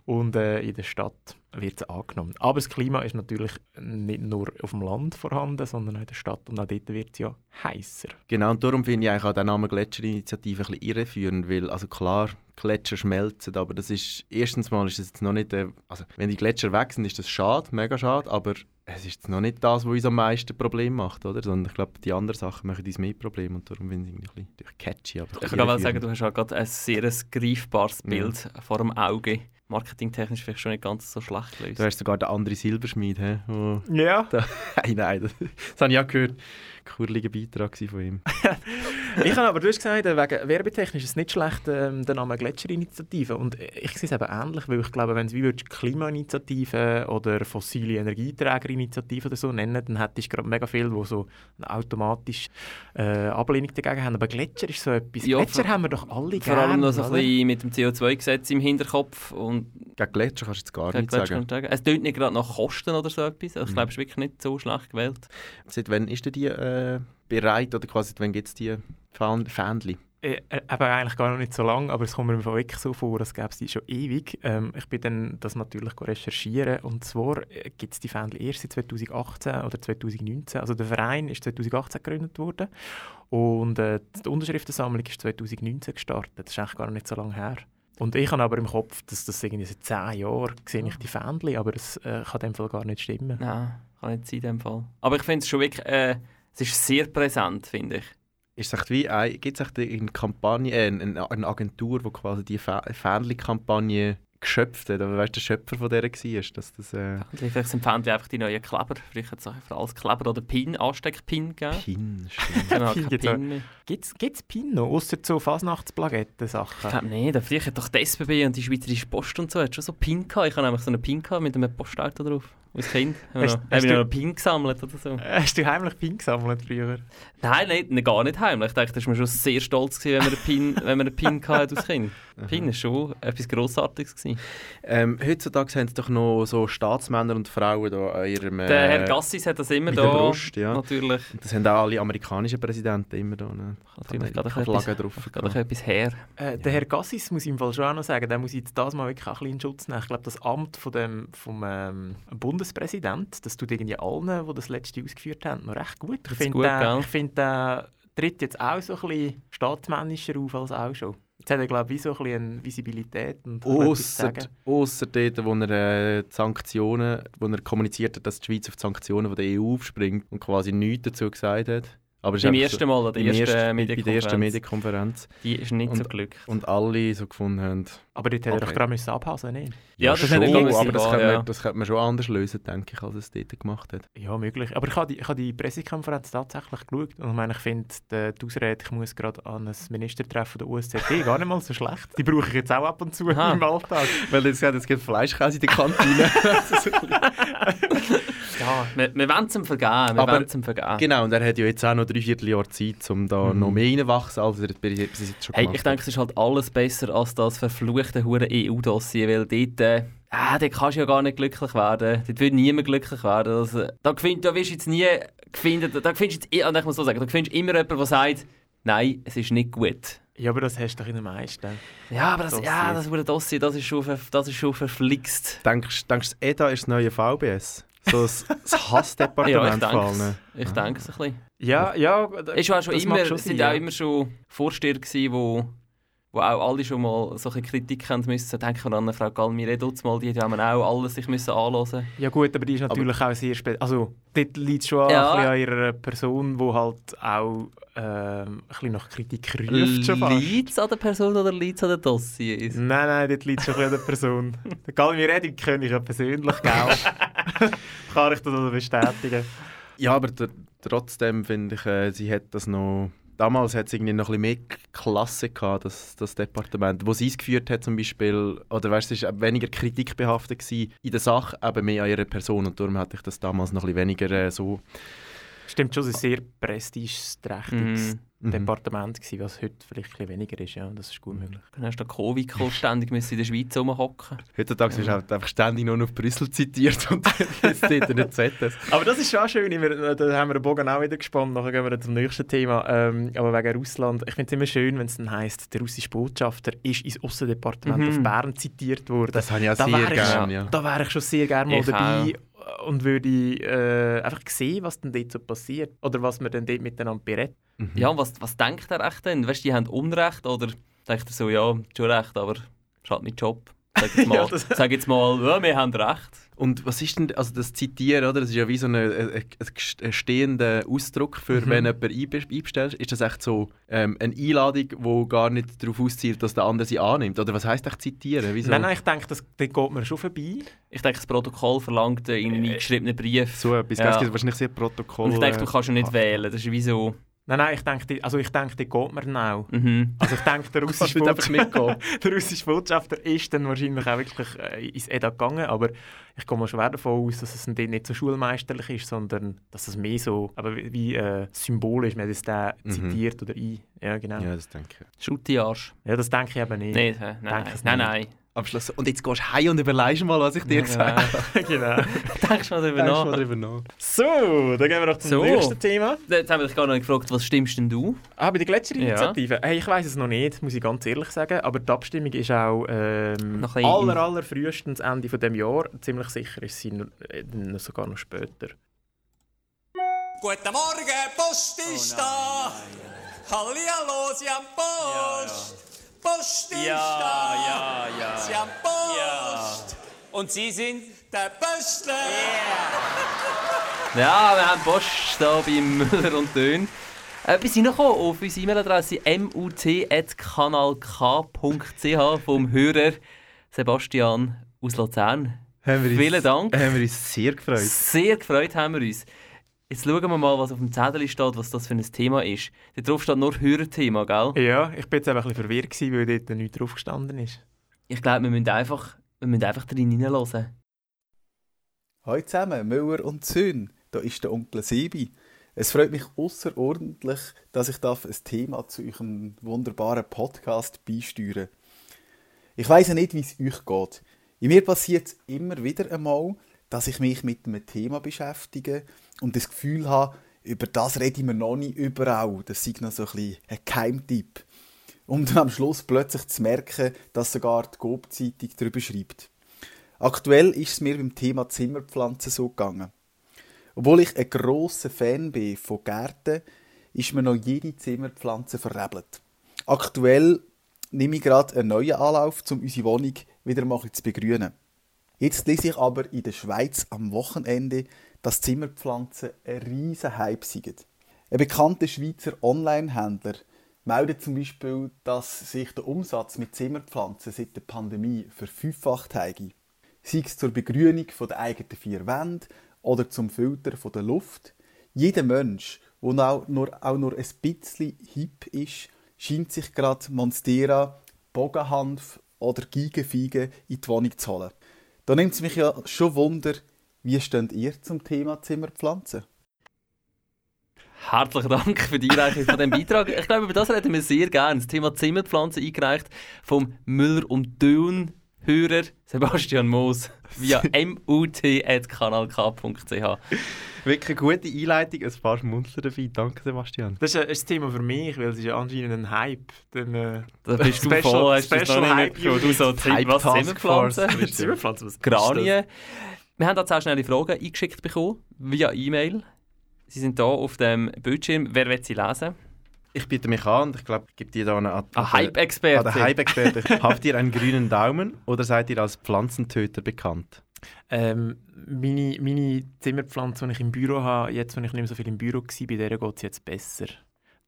F: Und äh, in der Stadt wird es angenommen. Aber das Klima ist natürlich nicht nur auf dem Land vorhanden, sondern auch in der Stadt. Und auch dort wird es ja heißer.
E: Genau, und darum finde ich eigentlich auch den Namen Gletscherinitiative ein bisschen irreführend, weil, also klar, Gletscher schmelzen, aber das ist, erstens mal ist es jetzt noch nicht, äh, also wenn die Gletscher weg sind, ist das schade, mega schade, aber es ist noch nicht das, was uns am meisten Problem macht, oder? Sondern ich glaube, die anderen Sachen machen uns mehr Probleme und darum finde ich es ein bisschen catchy. Aber
D: ich kann sagen, du hast ja gerade ein sehr greifbares Bild ja. vor dem Auge marketingtechnisch vielleicht schon nicht ganz so schlecht
E: gelöst. Du hast sogar den anderen Silberschmied, he?
F: Oh, ja.
E: Da, nein, nein, das, das habe ich auch gehört. Kurliger Beitrag von ihm.
F: ich habe aber, du hast gesagt, äh, wegen werbetechnisch ist es nicht schlecht, ähm, der Name Gletscherinitiative. Und ich sehe es eben ähnlich, weil ich glaube, wenn es wie Klimainitiative oder fossile Energieträgerinitiative oder so nennen, dann hättest du gerade mega viel, die so automatisch äh, Ablehnung dagegen haben. Aber Gletscher ist so etwas. Ja, Gletscher haben wir doch alle
D: Vor allem noch so ein bisschen mit dem CO2-Gesetz im Hinterkopf. Und
E: gegen Gletscher kannst du jetzt gar nichts sagen. sagen.
D: Es tönt nicht gerade nach Kosten oder so etwas. Ich mhm. glaube, es ist wirklich nicht so schlecht gewählt.
E: Seit wann ist denn die äh, bereit oder quasi, wann gibt es die Fähnchen?
F: Äh, äh, eben eigentlich gar noch nicht so lange, aber es kommt mir wirklich so vor, als gäbe es die schon ewig. Ähm, ich bin dann das natürlich recherchieren und zwar äh, gibt es die Fähnchen erst seit 2018 oder 2019. Also der Verein ist 2018 gegründet worden und äh, die Unterschriftensammlung ist 2019 gestartet. Das ist eigentlich gar nicht so lange her. Und ich habe aber im Kopf, dass das irgendwie seit zehn Jahren sehe ich die Fähnchen, aber das äh, kann in dem Fall gar nicht stimmen.
D: Nein, kann nicht sein in dem Fall. Aber ich finde es schon wirklich, äh, es ist sehr präsent, finde ich.
E: Ist es wie, gibt es eine Kampagne, äh, eine Agentur, die quasi die Fähnchen-Kampagne geschöpft hat, aber weißt du, der Schöpfer von der war, dass das... Äh...
D: Vielleicht sind Fähnchen einfach die neuen Kleber, vielleicht hat es für alles Kleber oder Pin, Ansteckpin gegeben.
E: Pin, stimmt.
D: genau, Pin
F: Gibt es Pin noch, außer so Fasnachtsplagetten-Sachen?
D: Ich glaube nicht, früher hat doch die SBB und die Schweizerische Post und so, hat schon so Pin gehabt. Ich habe nämlich so einen Pin gehabt mit einem Postauto drauf. Als Kind haben hast, wir noch, noch Pin gesammelt oder so.
F: Hast du heimlich Pin gesammelt früher?
D: Nein, nicht, gar nicht heimlich. Ich dachte, das war schon sehr stolz, gewesen, wenn man einen Pin, wenn man einen Pin hatte als Kind. Pin war schon etwas Grossartiges.
E: Ähm, heutzutage haben es doch noch so Staatsmänner und Frauen da an ihrem... Äh,
D: der Herr Gassis hat das immer da.
E: Brust, ja.
D: Natürlich.
E: Das haben auch alle amerikanischen Präsidenten immer da. Ne?
D: Natürlich, gerade Flagge drauf. Gerade etwas her.
F: Äh, der Herr Gassis, muss ich im Fall schon auch noch sagen, der muss jetzt das mal wirklich ein bisschen in Schutz nehmen. Ich glaube, das Amt von dem, vom ähm, Bund Bundespräsident. Das tut irgendwie allen, die das letzte ausgeführt haben, noch recht gut. Ich finde, der, ich find, der tritt jetzt auch so ein bisschen staatsmännischer auf als auch schon. Jetzt hat er, glaube ich, so ein bisschen eine Visibilität
E: Ausser, dort, wo er äh, Sanktionen, wo er kommuniziert hat, dass die Schweiz auf die Sanktionen von der EU aufspringt und quasi nichts dazu gesagt hat. Aber
D: Beim ersten Mal, an der
E: beim
D: ersten
E: ersten- bei der ersten
D: Medienkonferenz.
E: Medienkonferenz.
D: Die ist nicht so
E: Und-
D: glücklich.
E: Und alle so gefunden haben,
F: Aber dort hätte er doch
E: Okay.
F: gerade müssen abhasen nicht?
D: Ja, das
E: schon,
D: hätte er gar nicht
E: aber das
D: sein
E: könnte,
D: können,
E: man, das könnte man schon anders lösen, denke ich, als es dort gemacht hat.
F: Ja, möglich. Aber ich habe die, ich habe die Pressekonferenz tatsächlich geschaut. Und ich meine, ich finde die, die Ausrede, ich muss gerade an ein Ministertreffen der USZD, gar nicht mal so schlecht. Die brauche ich jetzt auch ab und zu im Alltag.
E: Weil jetzt es gibt Fleischkäse in der Kantine.
F: Ja,
D: Wir, wir wollen es ihm vergeben. Wir
E: Aber-
D: wollen es ihm vergeben.
E: genau, und er hat ja jetzt auch noch drei Vierteljahr Zeit, um da
F: Mhm.
E: noch mehr reinwachsen, als er bis jetzt schon
D: Hey, ich denke, es ist halt alles besser als das verfluchte hure EU-Dossier, weil dort, äh, ah, dort kannst du ja gar nicht glücklich werden. Dort wird niemand glücklich werden. Also, da, gewind, da wirst du jetzt nie gefunden, da findest du jetzt, also ich muss so sagen, da findest du immer jemanden, der sagt, nein, es ist nicht gut.
F: ja, aber das hast du doch in den meisten.
D: Ja, aber das,
F: Dossier.
D: ja, das Dossier, das ist schon, ver, das ist schon verflixt.
E: Denkst denkst du, EDA ist das neue VBS? So das, das
D: Ja, ich
E: Hassdepartement
D: denke
E: von
D: es.
E: allen.
D: Ich denke es ein bisschen.
F: Ja, ja.
D: Es war auch schon immer,
F: schon
D: sind
F: sein,
D: auch
F: ja.
D: immer schon Vorsteher gewesen, wo, wo auch alle schon mal solche Kritik haben müssen. Denken wir an Frau Galmire mal, die haben auch alles sich müssen anhören.
F: Ja gut, aber die ist natürlich auch sehr spät. Also dort liegt es schon
D: Ja.
F: an ihrer Person, die halt auch ähm, ein bisschen nach Kritik ruft schon fast.
D: Liegt es an der Person oder liegt es an den Dossiers?
F: Nein, nein, dort liegt es schon an der Person. Der Galmi Redding kenne ich ja persönlich, gell? Kann ich das also bestätigen.
E: Ja, aber tr- trotzdem finde ich, äh, sie hat das noch. Damals hat es irgendwie noch ein bisschen mehr Klasse gehabt, das, das Departement. Wo sie es geführt hat zum Beispiel, oder weißt du, es war weniger kritikbehaftet gewesen in der Sache, eben mehr an ihrer Person. Und darum hatte ich das damals noch ein bisschen weniger äh, so.
F: Stimmt schon, es war ein sehr prestigeträchtiges
E: Mhm.
F: Departement, gewesen, was heute vielleicht ein bisschen weniger ist. Ja, das ist gut möglich.
D: Dann hast du Covid ständig müssen in der Schweiz rumhocken.
E: Heutzutage wirst du halt einfach ständig nur noch auf Brüssel zitiert und jetzt dort nicht ZS.
F: Aber das ist schon schön. Wir, da haben wir den Bogen auch wieder gespannt. Nachher gehen wir zum nächsten Thema. Ähm, aber wegen Russland. Ich finde es immer schön, wenn es dann heisst, der russische Botschafter ist ins Aussendepartement
D: Mhm.
F: auf Bern zitiert worden.
E: Das habe ich auch
F: Da
E: sehr
F: wäre ich-
E: gerne, ja.
F: Da wäre ich schon sehr gerne mal
D: Ich
F: dabei und würde äh, einfach sehen, was denn dort so passiert. Oder was wir dann dort miteinander berät.
D: Ja, und was, was denkt er echt denn? Weißt du, die haben Unrecht oder denkt er so, ja, schon recht, aber ist halt mein Job. Sag jetzt mal,
F: Ja, das-
D: sag jetzt mal ja, wir haben recht.
E: Und was ist denn, also das Zitieren, oder? Das ist ja wie so ein, ein, ein, ein stehender Ausdruck für,
F: Mhm.
E: wenn jemand einbe- einbestellt. Ist das echt so ähm, eine Einladung, die gar nicht darauf auszielt, dass der andere sie annimmt? Oder was heisst echt zitieren? Wieso?
F: Nein, nein, ich denke, das, dort geht mir schon vorbei.
D: Ich denke, das Protokoll verlangt in einen eingeschriebenen Brief.
E: So etwas.
D: Ja.
E: Es gibt wahrscheinlich sehr Protokoll.
D: Und ich denke, du
E: äh,
D: kannst ja nicht
E: ah.
D: wählen. Das ist wie so.
F: Nein, nein, ich denke, die- also ich denke, dort geht mir dann auch.
D: Mhm.
F: Also ich denke, der russische,
E: nicht
F: Botschafter, der russische Botschafter ist dann wahrscheinlich auch wirklich äh, ins EDA gegangen, aber ich gehe mal schwer davon aus, dass es dann nicht so schulmeisterlich ist, sondern dass es mehr so aber wie, wie äh, symbolisch, man das da
E: Mhm.
F: zitiert oder ein. Ja, genau. Ja.
E: Ja, das denke ich.
D: Schutt die Arsch.
F: das denke ich eben nicht.
D: Nein, nein, nein, nein,
F: nicht.
D: nein.
E: Am Schluss, und jetzt gehst du heim und überlegst mal, was ich dir gesagt habe.
F: genau.
D: Denkst du mal darüber
E: Denkst
D: nach?
E: mal drüber nach.
F: So, dann gehen wir noch zum
D: So.
F: nächsten Thema.
D: Jetzt haben wir dich gar noch nicht gefragt, was stimmst denn du?
F: Ah, bei der Gletscherinitiative? Hey, ich weiß es noch nicht, muss ich ganz ehrlich sagen. Aber die Abstimmung ist auch ähm, aller, aller frühestens Ende von dem Jahr. Ziemlich sicher ist sie noch- äh, noch sogar noch später.
K: Guten Morgen, Post ist da! Hallihallo, Sie haben Post! Post ist da!
L: ja, ja.
K: Sie haben Post!
L: Und Sie sind?
K: Der Postler!
D: Ja, wir haben Post da bei Müller und Dön. Äh, wir sind noch auf unsere E-Mail-Adresse mut.kanalk.ch vom Hörer Sebastian aus Luzern.
E: Haben wir uns-
D: Vielen Dank.
E: Haben wir uns sehr gefreut.
D: Sehr gefreut haben wir uns. Jetzt schauen wir mal, was auf dem Zettel steht, was das für ein Thema ist. Da drauf steht nur Hörerthema, gell?
F: Ja, ich bin jetzt einfach ein bisschen verwirrt, gewesen, weil dort nichts drauf gestanden ist.
D: Ich glaube, wir müssen einfach, wir müssen einfach drin hineinhören.
M: Hallo zusammen, Müller und Söhn. Da ist der Onkel Sebi. Es freut mich außerordentlich, dass ich darf ein Thema zu eurem wunderbaren Podcast beisteuern. Ich weiß ja nicht, wie es euch geht. In mir passiert es immer wieder einmal, dass ich mich mit einem Thema beschäftige und das Gefühl habe, über das reden wir noch nicht überall. Das ist noch so ein bisschen ein Geheimtipp. Um dann am Schluss plötzlich zu merken, dass sogar die Gob-Zeitung darüber schreibt. Aktuell ist es mir beim Thema Zimmerpflanzen so gegangen. Obwohl ich ein grosser Fan bin von Gärten, ist mir noch jede Zimmerpflanze verrebelt. Aktuell nehme ich gerade einen neuen Anlauf, um unsere Wohnung wieder mal zu begrünen. Jetzt lese ich aber in der Schweiz am Wochenende, dass Zimmerpflanzen ein riesen Hype sind. Ein bekannter Schweizer Online-Händler meldet zum Beispiel, dass sich der Umsatz mit Zimmerpflanzen seit der Pandemie verfünffacht hat. Sei es zur Begrünung der eigenen vier Wände oder zum Filtern der Luft. Jeder Mensch, der auch nur, auch nur ein bisschen hip ist, scheint sich gerade Monstera, Bogenhanf oder Gigenfeige in die Wohnung zu holen. Da nimmt es mich ja schon Wunder, wie steht ihr zum Thema Zimmerpflanzen?
D: Herzlichen Dank für die Einreichung von diesem Beitrag. Ich glaube, über das reden wir sehr gerne. Das Thema Zimmerpflanzen eingereicht vom Müller und Dön Hörer Sebastian Moos via mut.kanalk.ch.
E: Wirklich eine gute Einleitung, ein paar Schmunzler dabei. Danke, Sebastian.
F: Das ist ein, ein Thema für mich, weil es ist ja anscheinend ein Hype. Dann, äh,
D: da bist du
F: Special,
D: voll, hast
F: Special
D: du
F: Hype.
D: Du so
E: Hype
D: was Zimmerpflanzen?
F: Zimmerpflanzen, was ist
D: Granien. Wir haben da sehr schnelle Fragen eingeschickt bekommen, via E-Mail. Sie sind hier auf dem Bildschirm. Wer will sie lesen?
E: Ich biete mich an und ich glaube, ich gebe dir da eine
D: Ein Hype-Experte.
E: Ah, Hype-Experte. Habt ihr einen grünen Daumen oder seid ihr als Pflanzentöter bekannt?
F: Ähm, meine, meine Zimmerpflanze, die ich im Büro habe, jetzt, wenn ich nicht mehr so viel im Büro war, bei der geht es jetzt besser.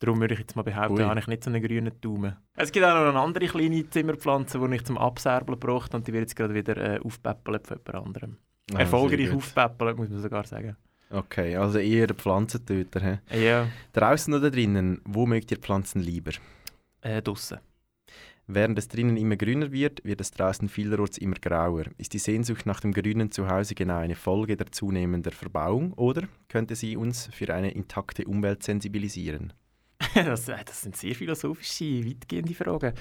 F: Darum würde ich jetzt mal behaupten,
E: Ui.
F: habe ich nicht so einen grünen Daumen. Es gibt auch noch eine andere kleine Zimmerpflanze, die ich zum Abserbeln brauche und die wird jetzt gerade wieder äh, aufpäppelt von jemand anderem.
E: Ah,
F: Erfolgreich aufpäppelt, muss man sogar sagen.
E: Okay, also eher ein Pflanzentöter. He?
F: Ja,
E: Draußen oder drinnen, wo mögt ihr Pflanzen lieber?
F: äh, draussen.
E: Während es drinnen immer grüner wird, wird es draußen vielerorts immer grauer. Ist die Sehnsucht nach dem grünen Zuhause genau eine Folge der zunehmenden Verbauung oder könnte sie uns für eine intakte Umwelt sensibilisieren?
F: das, äh, das sind sehr philosophische, weitgehende Fragen.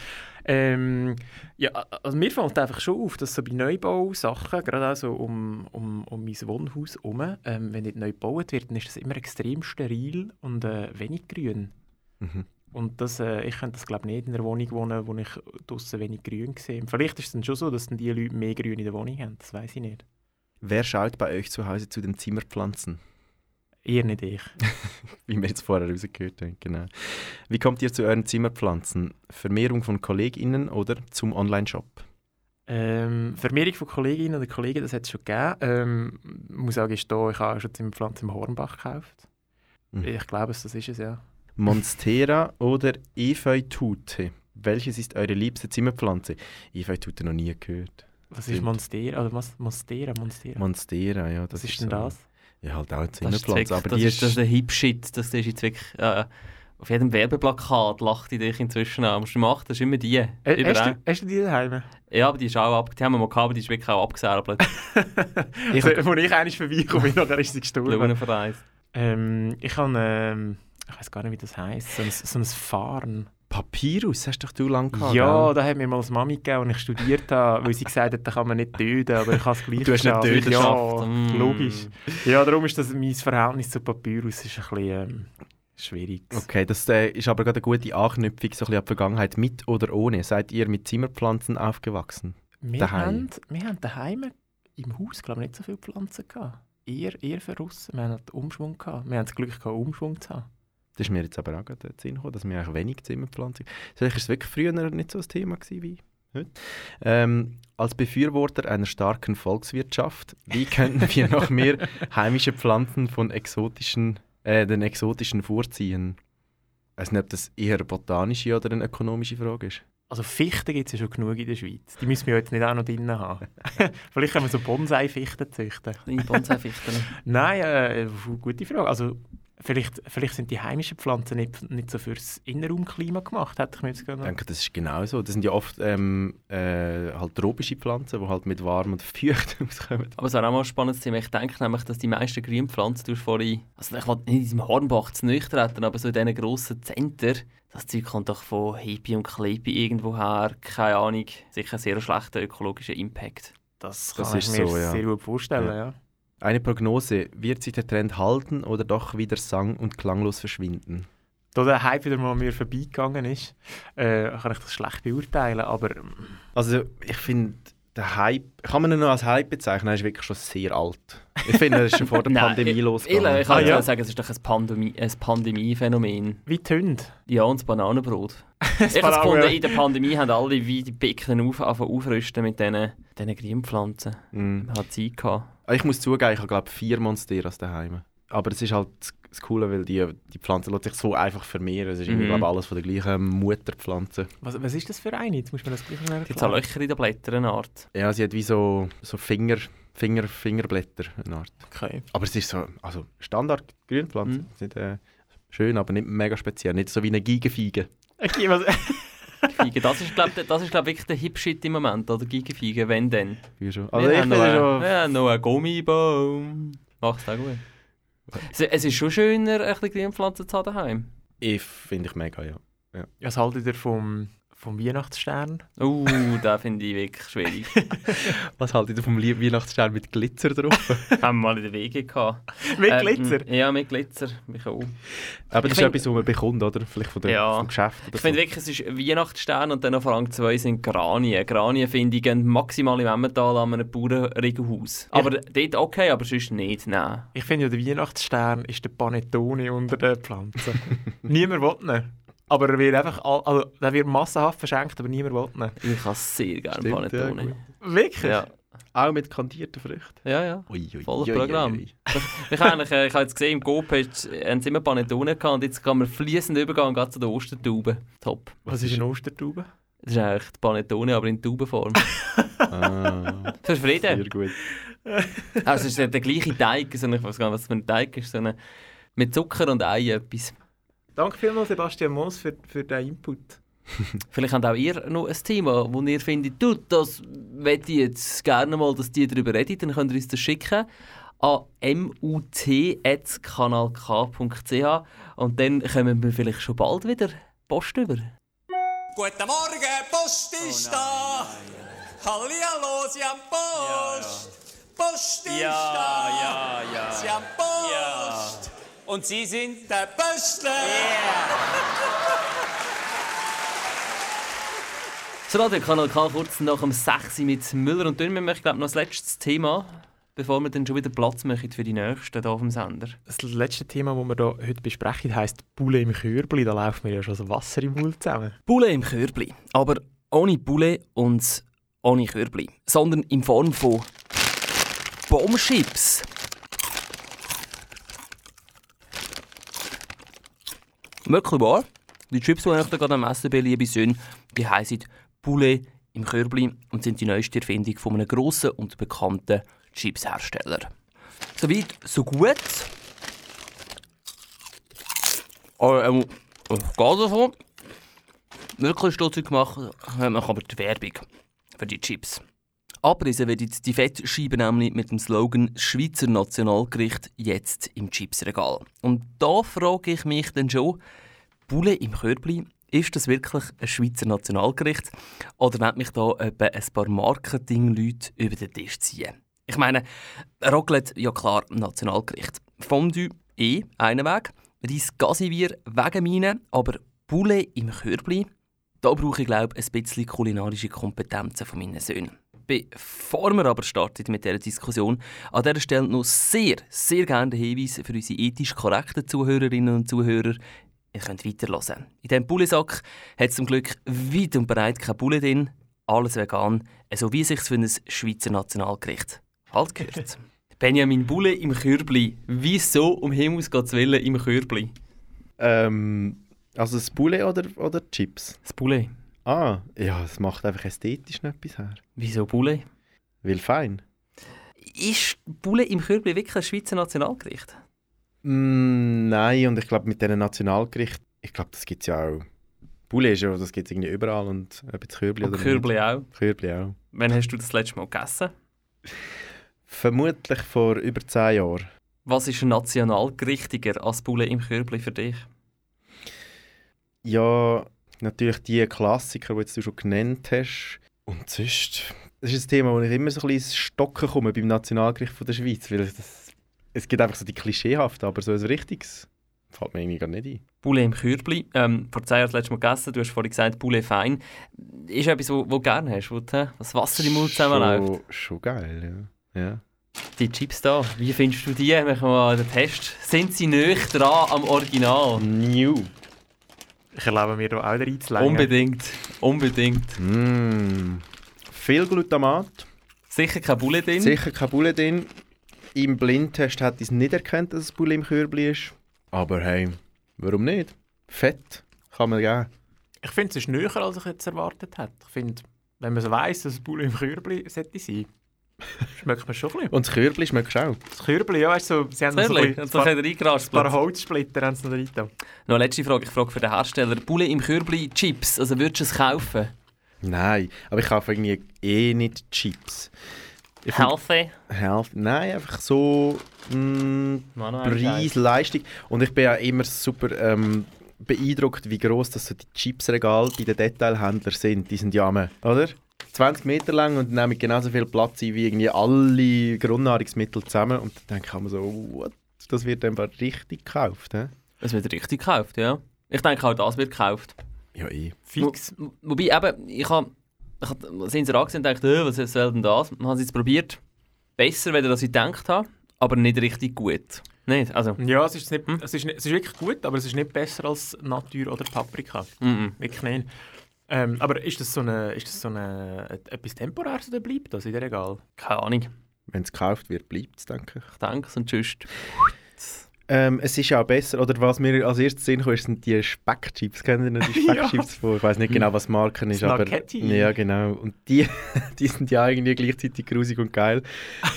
F: Ähm, ja, also mir fällt einfach schon auf, dass so bei Neubausachen, gerade auch so um, um, um mein Wohnhaus herum, ähm, wenn nicht neu gebaut wird, dann ist das immer extrem steril und äh, wenig grün.
E: Mhm.
F: Und das, äh, ich könnte das glaube nicht in einer Wohnung wohnen, wo ich draussen wenig grün sehe. Vielleicht ist es dann schon so, dass dann die Leute mehr grün in der Wohnung haben, das weiß ich nicht.
E: Wer schaut bei euch zu Hause zu den Zimmerpflanzen?
F: Eher nicht ich.
E: Wie wir jetzt vorher rausgehört haben, genau. Wie kommt ihr zu euren Zimmerpflanzen? Vermehrung von KollegInnen oder zum Online-Shop?
F: Ähm, Vermehrung von Kolleginnen und Kollegen, das hat es schon gegeben. Ähm, ich muss sagen, ist da, ich habe schon Zimmerpflanzen im Hornbach gekauft.
E: Mhm.
F: Ich glaube, das ist es, ja.
E: Monstera oder Efeutute? Welches ist eure liebste Zimmerpflanze? Efeutute noch nie gehört.
F: Was ist. Monstera? Oder? Monstera, Monstera.
E: Monstera, ja. Das
F: was ist denn
E: so-
F: das?
E: Ja, halt auch eine
D: Das ist,
E: aber
D: das,
E: die
D: ist, das ist ein Hip-Shit. Das ist jetzt wirklich... Äh, auf jedem Werbeplakat lacht die dich inzwischen an. Musst du machen, das ist immer die.
F: Äh, hast, du, hast du die daheim?
D: Ja, aber die ist auch ab... Die haben wir mal gehabt, aber die ist wirklich auch abgesärbelt.
F: Ich, Wo ich eigentlich vorbeikomme, nachher ist sie gestorben. Ähm, ich habe, ähm, ich weiß gar nicht, wie das heisst, so ein, so ein Fahren.
E: Papyrus hast doch du lange gehabt,
F: Ja,
E: gell?
F: da hat mir mal eine Mami gegeben, als ich studiert habe, weil sie gesagt hat, da kann man nicht töten, aber ich habe es gleich
E: Du hast nicht töten
F: Ja,
D: geschafft. Mm.
F: logisch. Ja, darum ist das mein Verhältnis zu Papyrus ist ein bisschen ähm, schwierig.
E: Okay, das äh, ist aber gerade eine gute Anknüpfung so ein bisschen an die Vergangenheit. Mit oder ohne? Seid ihr mit Zimmerpflanzen aufgewachsen?
F: Wir
E: daheim.
F: haben, wir haben daheim im Haus glaube ich, nicht so viele Pflanzen gehabt. Eher, eher für draussen. Wir hatten Umschwung gehabt. Wir haben das Glück gehabt, Umschwung zu haben.
E: Das ist mir jetzt aber auch gerade in Sinn gekommen, dass wir eigentlich wenig Zimmerpflanzen Vielleicht ist es wirklich früher nicht so ein Thema gewesen wie heute. Ähm, als Befürworter einer starken Volkswirtschaft, wie könnten wir noch mehr heimische Pflanzen von exotischen, äh, den exotischen vorziehen? Ich weiß nicht, ob das eher eine botanische oder eine ökonomische Frage ist.
F: Also Fichten gibt es ja schon genug in der Schweiz. Die müssen wir jetzt nicht auch noch drin haben. Vielleicht können wir so Bonsai-Fichten züchten.
D: Bonsai-Fichten.
F: Nein, äh, gute Frage. Also vielleicht, vielleicht sind die heimischen Pflanzen nicht, nicht so fürs Innenraumklima gemacht, hätte ich mir jetzt
E: Ich
F: gerne.
E: denke, das ist genau so. Das sind ja oft ähm, äh, halt tropische Pflanzen, die halt mit warm und feucht auskommen.
D: Aber es wäre auch mal ein spannendes Thema. Ich denke nämlich, dass die meisten Grünpflanzen, du hast vorhin, also ich will nicht in diesem Hornbach zu nahe treten, aber so in diesen grossen Zentren, das Zeug kommt doch von Hippie und Klepi irgendwo her, keine Ahnung, sicher einen sehr schlechten ökologischen Impact.
F: Das
E: Das
F: kann
E: ist
F: ich mir
E: so, ja.
F: sehr gut vorstellen,
E: Ja.
F: ja.
E: Eine Prognose, wird sich der Trend halten oder doch wieder sang- und klanglos verschwinden?
F: Da der Hype wieder mal an mir vorbeigegangen ist, äh, kann ich das schlecht beurteilen, aber
E: Also ich finde, der Hype, kann man ihn noch als Hype bezeichnen? Er ist wirklich schon sehr alt. Ich finde, er ist schon vor der Pandemie losgegangen.
D: Ich, ich kann
F: Ah,
D: ja. sagen, es ist doch ein, Pandemie, ein Pandemiephänomen.
F: Wie die Hunde.
D: Ja, und das Bananenbrot. ich habe gefunden, in der Pandemie haben alle wie die Picken auf, aufrüsten mit diesen, diesen Grünpflanzen.
E: Mm.
D: Man hat Zeit gehabt.
E: Ich muss zugeben, ich habe glaube vier Monsteras daheim. Aber es ist halt das- Coole, weil die, die Pflanze lässt sich so einfach vermehren. Es ist irgendwie,
D: Mhm.
E: glaube alles von der gleichen Mutterpflanze.
F: Was, was ist das für eine? Jetzt muss man das gleich noch
D: Jetzt auch
F: erklären.
D: Löcher in den Blättern, eine Art.
E: Ja, sie hat wie so, so Finger, Finger, Fingerblätter, eine Art.
F: Okay.
E: Aber es ist so, also Standard Grünpflanze.
D: Mhm.
E: Sind, äh, schön, aber nicht mega speziell. Nicht so wie eine Gigenfiege.
F: Okay, was,
D: Feigen, das ist, glaube ich, glaub, wirklich der Hip-Shit im Moment, oder? Gigenfeigen, wenn denn.
E: Wie schon.
D: Wir
E: Also ich
D: haben noch, einen,
E: schon...
D: wir haben noch einen Gummibaum. Macht's auch gut. Es, es ist schon schöner, ein bisschen Grünpflanzen zu haben daheim.
E: Ich finde ich mega, ja.
F: was haltet ihr vom, vom Weihnachtsstern?
D: Uh, den finde ich wirklich schwierig.
E: Was haltet ihr vom Weihnachtsstern mit Glitzer drauf?
D: haben wir mal in der Wege gehabt.
F: Mit
D: Ähm,
F: Glitzer?
D: Ja, mit Glitzer. Ich auch.
E: Aber das
D: Ich
E: ist
D: find-
E: etwas, was man bekommt, oder? Vielleicht von der,
D: Ja.
E: vom Geschäft
D: Ich finde wirklich, es ist Weihnachtsstern und dann noch vor allem zwei sind Granien. Granien finde ich gehen maximal im Emmental an einem Bauernregenhaus. Aber dort okay, aber sonst nicht, nein.
F: Ich finde ja, der Weihnachtsstern ist der Panettone unter den Pflanzen. niemand will ihn. Aber er wird einfach, all- also, der wird massenhaft verschenkt, aber niemand will ihn.
D: Ich habe sehr gerne
E: Stimmt,
D: Panettone.
E: ja,
F: Wirklich?
D: Ja,
E: Auch mit kandierten Früchten.
D: ja, ja.
E: Ui, ui,
D: Volles
E: ui,
D: Programm.
E: ui.
D: Ich habe eigentlich, äh, ich habe jetzt gesehen, im GoPage haben sie immer Panettone gehabt und jetzt kann man fließend übergehen gerade zu den Ostertauben. Top.
F: Was ist eine Ostertaube?
D: Das ist eigentlich die Panettone, aber in Taubenform.
E: Ah,
D: Für Frieden.
E: sehr gut.
D: Also es ist ja der gleiche Teig, so eine, ich weiß gar nicht, was für ein Teig ist, so eine, mit Zucker und Ei etwas.
F: Danke vielmals, Sebastian Moos, für, für den Input.
D: Vielleicht habt auch ihr noch ein Thema, wo ihr findet, du, das möchte ich jetzt gerne mal, dass die darüber reden, dann könnt ihr uns das schicken an mut.kanalk.ch und dann kommen wir vielleicht schon bald wieder Post über.
K: Guten Morgen, Post ist da. Hallihallo, Sie haben Post. Post ist da.
L: ja, ja.
K: Sie haben Post.
L: Und Sie sind?
K: Der Pöstler.
D: Das Radio Kanal K kurz nach dem 6 Uhr mit Müller und Dünn. Wir möchten glaub, noch das letzte Thema, bevor wir dann schon wieder Platz machen für die Nächsten hier auf dem Sender.
F: Das letzte Thema, das wir hier heute besprechen, heisst Bulle im Körbli. Da läuft mir ja schon das Wasser im Mund zusammen.
D: Bulle im Körbli. Aber ohne Bulle und ohne Körbli. Sondern in Form von Bombschips. Wirklich wahr. Die Chips, die ich da gerade am Essen bin, liebe Söhne, die heissen Bulle im Körbli und sind die neueste Erfindung von einem grossen und bekannten Chipshersteller. Soweit, so gut. Aber, ähm, ich gehe davon. Wirklich stutzig gemacht man aber die Werbung für die Chips. Abrissen wird die Fettscheibe nämlich mit dem Slogan «Schweizer Nationalgericht jetzt im Chipsregal». Und da frage ich mich dann schon, Bulle im Körbli, ist das wirklich ein Schweizer Nationalgericht? Oder wollen mich da etwa ein paar Marketing-Leute über den Tisch ziehen? Ich meine, Raclette, ja klar, Nationalgericht. Fondue, eh, einen Weg. Reis Gasivier, wegen meine, aber Bulle im Körbli, da brauche ich glaube ein bisschen kulinarische Kompetenzen von meinen Söhnen. Bevor wir aber starten mit dieser Diskussion, an dieser Stelle noch sehr, sehr gerne der Hinweis für unsere ethisch korrekten Zuhörerinnen und Zuhörer. Ihr könnt weiterhören. In diesem Bullensack hat es zum Glück weit und breit keine Bulle drin, alles vegan, so wie sich für ein Schweizer Nationalgericht halt gehört. Benjamin Bulle im Körbli. Wieso um Himmels Gottes Willen im Körbli?
E: Ähm, also das Poulet oder, oder Chips?
D: Das Bulle.
E: Ah, ja, es macht einfach ästhetisch noch etwas her.
D: Wieso Bulle?
E: Weil fein.
D: Ist Bulle im Körbli wirklich ein Schweizer Nationalgericht?
E: Mm, nein, und ich glaube mit diesen Nationalgerichten, ich glaube, das gibt es ja auch. Poulet ist ja, das gibt es irgendwie überall und ob jetzt Körbli
D: Und
E: oder
D: Körbli auch.
E: nicht. Körbli auch.
D: Wann hast du das letzte Mal gegessen?
E: Vermutlich vor über 10 Jahren.
D: Was ist nationalgerichtiger als Bulle im Körbli für dich?
E: Ja, natürlich die Klassiker, die jetzt du schon genannt hast. Und sonst, das ist ein Thema, wo ich immer so ein bisschen ins Stocken komme beim Nationalgericht von der Schweiz, weil das, es gibt einfach so die klischeehaften, aber so ein richtiges Fällt mir irgendwie gar nicht ein.
D: Poulet im Kürbli. Ähm, vor zwei Jahren das letzte Mal gegessen. Du hast vorhin gesagt, Poulet fein. Ist etwas, wo, wo du gerne hast, wo du, das Wasser im Mund zusammenläuft.
E: Schon, schon geil, ja. ja.
D: Die Chips da, wie findest du die? Machen wir mal den Test. Sind sie näher dran am Original?
E: New.
F: Ich erlaube mir da auch wieder einzulegen.
D: Unbedingt. Unbedingt.
E: Mm. Viel Glutamat.
D: Sicher kein Poulet drin.
E: Sicher kein Poulet drin. Im Blindtest hat ich es nicht erkannt, dass es Poulet im Kürbli ist. Aber hey, warum nicht? Fett kann man geben.
F: Ich finde, es ist näher, als ich jetzt erwartet hätte. Ich finde, wenn man so weiss, dass es Bulle im Kürbli sollte sein, schmeckt man schon ein bisschen.
E: Und das Kürbli schmeckt auch.
F: Das Kürbli, ja, weißt du, sie haben
D: Das
F: so
D: Kürbli, so ein bisschen
F: ein paar Holzsplitter haben sie noch rein.
D: Noch eine letzte Frage. Ich frage für den Hersteller. Poulet im Kürbli Chips. Also würdest du es kaufen?
E: Nein, aber ich kaufe irgendwie eh nicht Chips. Ich find-
D: Healthy?
E: Health. Nein, einfach so mh,
D: Manuel
E: Preis, Leistung. Und ich bin ja immer super ähm, beeindruckt, wie gross das so die Chipsregale bei den Detailhändlern sind. Die sind ja am, oder? 20 Meter lang und nehmen genauso viel Platz ein wie irgendwie alle Grundnahrungsmittel zusammen. Und dann denke ich mir so, what? Das wird einfach richtig gekauft. He?
D: Es wird richtig gekauft, ja. Ich denke auch, das wird gekauft.
E: Ja, eh.
F: Fix.
D: Wo, wobei eben, ich habe ich hab, sind sie angesehen und dachte, äh, was soll denn das? Und haben sie jetzt probiert. Besser, als ich gedacht habe, aber nicht richtig gut. Nicht? Also,
F: Ja, es ist, nicht,
D: Hm?
F: es, ist nicht, es ist wirklich gut, aber es ist nicht besser als Natur oder Paprika.
D: mhm.
F: Wirklich nicht. Ähm, aber ist das so eine, ist das so eine, et- etwas Temporäres oder bleibt das in der Regal?
D: keine Ahnung.
E: Wenn es gekauft wird, bleibt es, denke ich.
D: Ich denke es und tschüss.
E: Ähm, es ist ja auch besser, oder was mir als erstes Sinn kommt, sind die Speckchips. Kennen Sie noch die
F: Ja.
E: Speckchips vor? Ich weiß nicht genau, was Marken ist, aber... Ja, genau. Und die, die sind ja irgendwie gleichzeitig grusig und geil.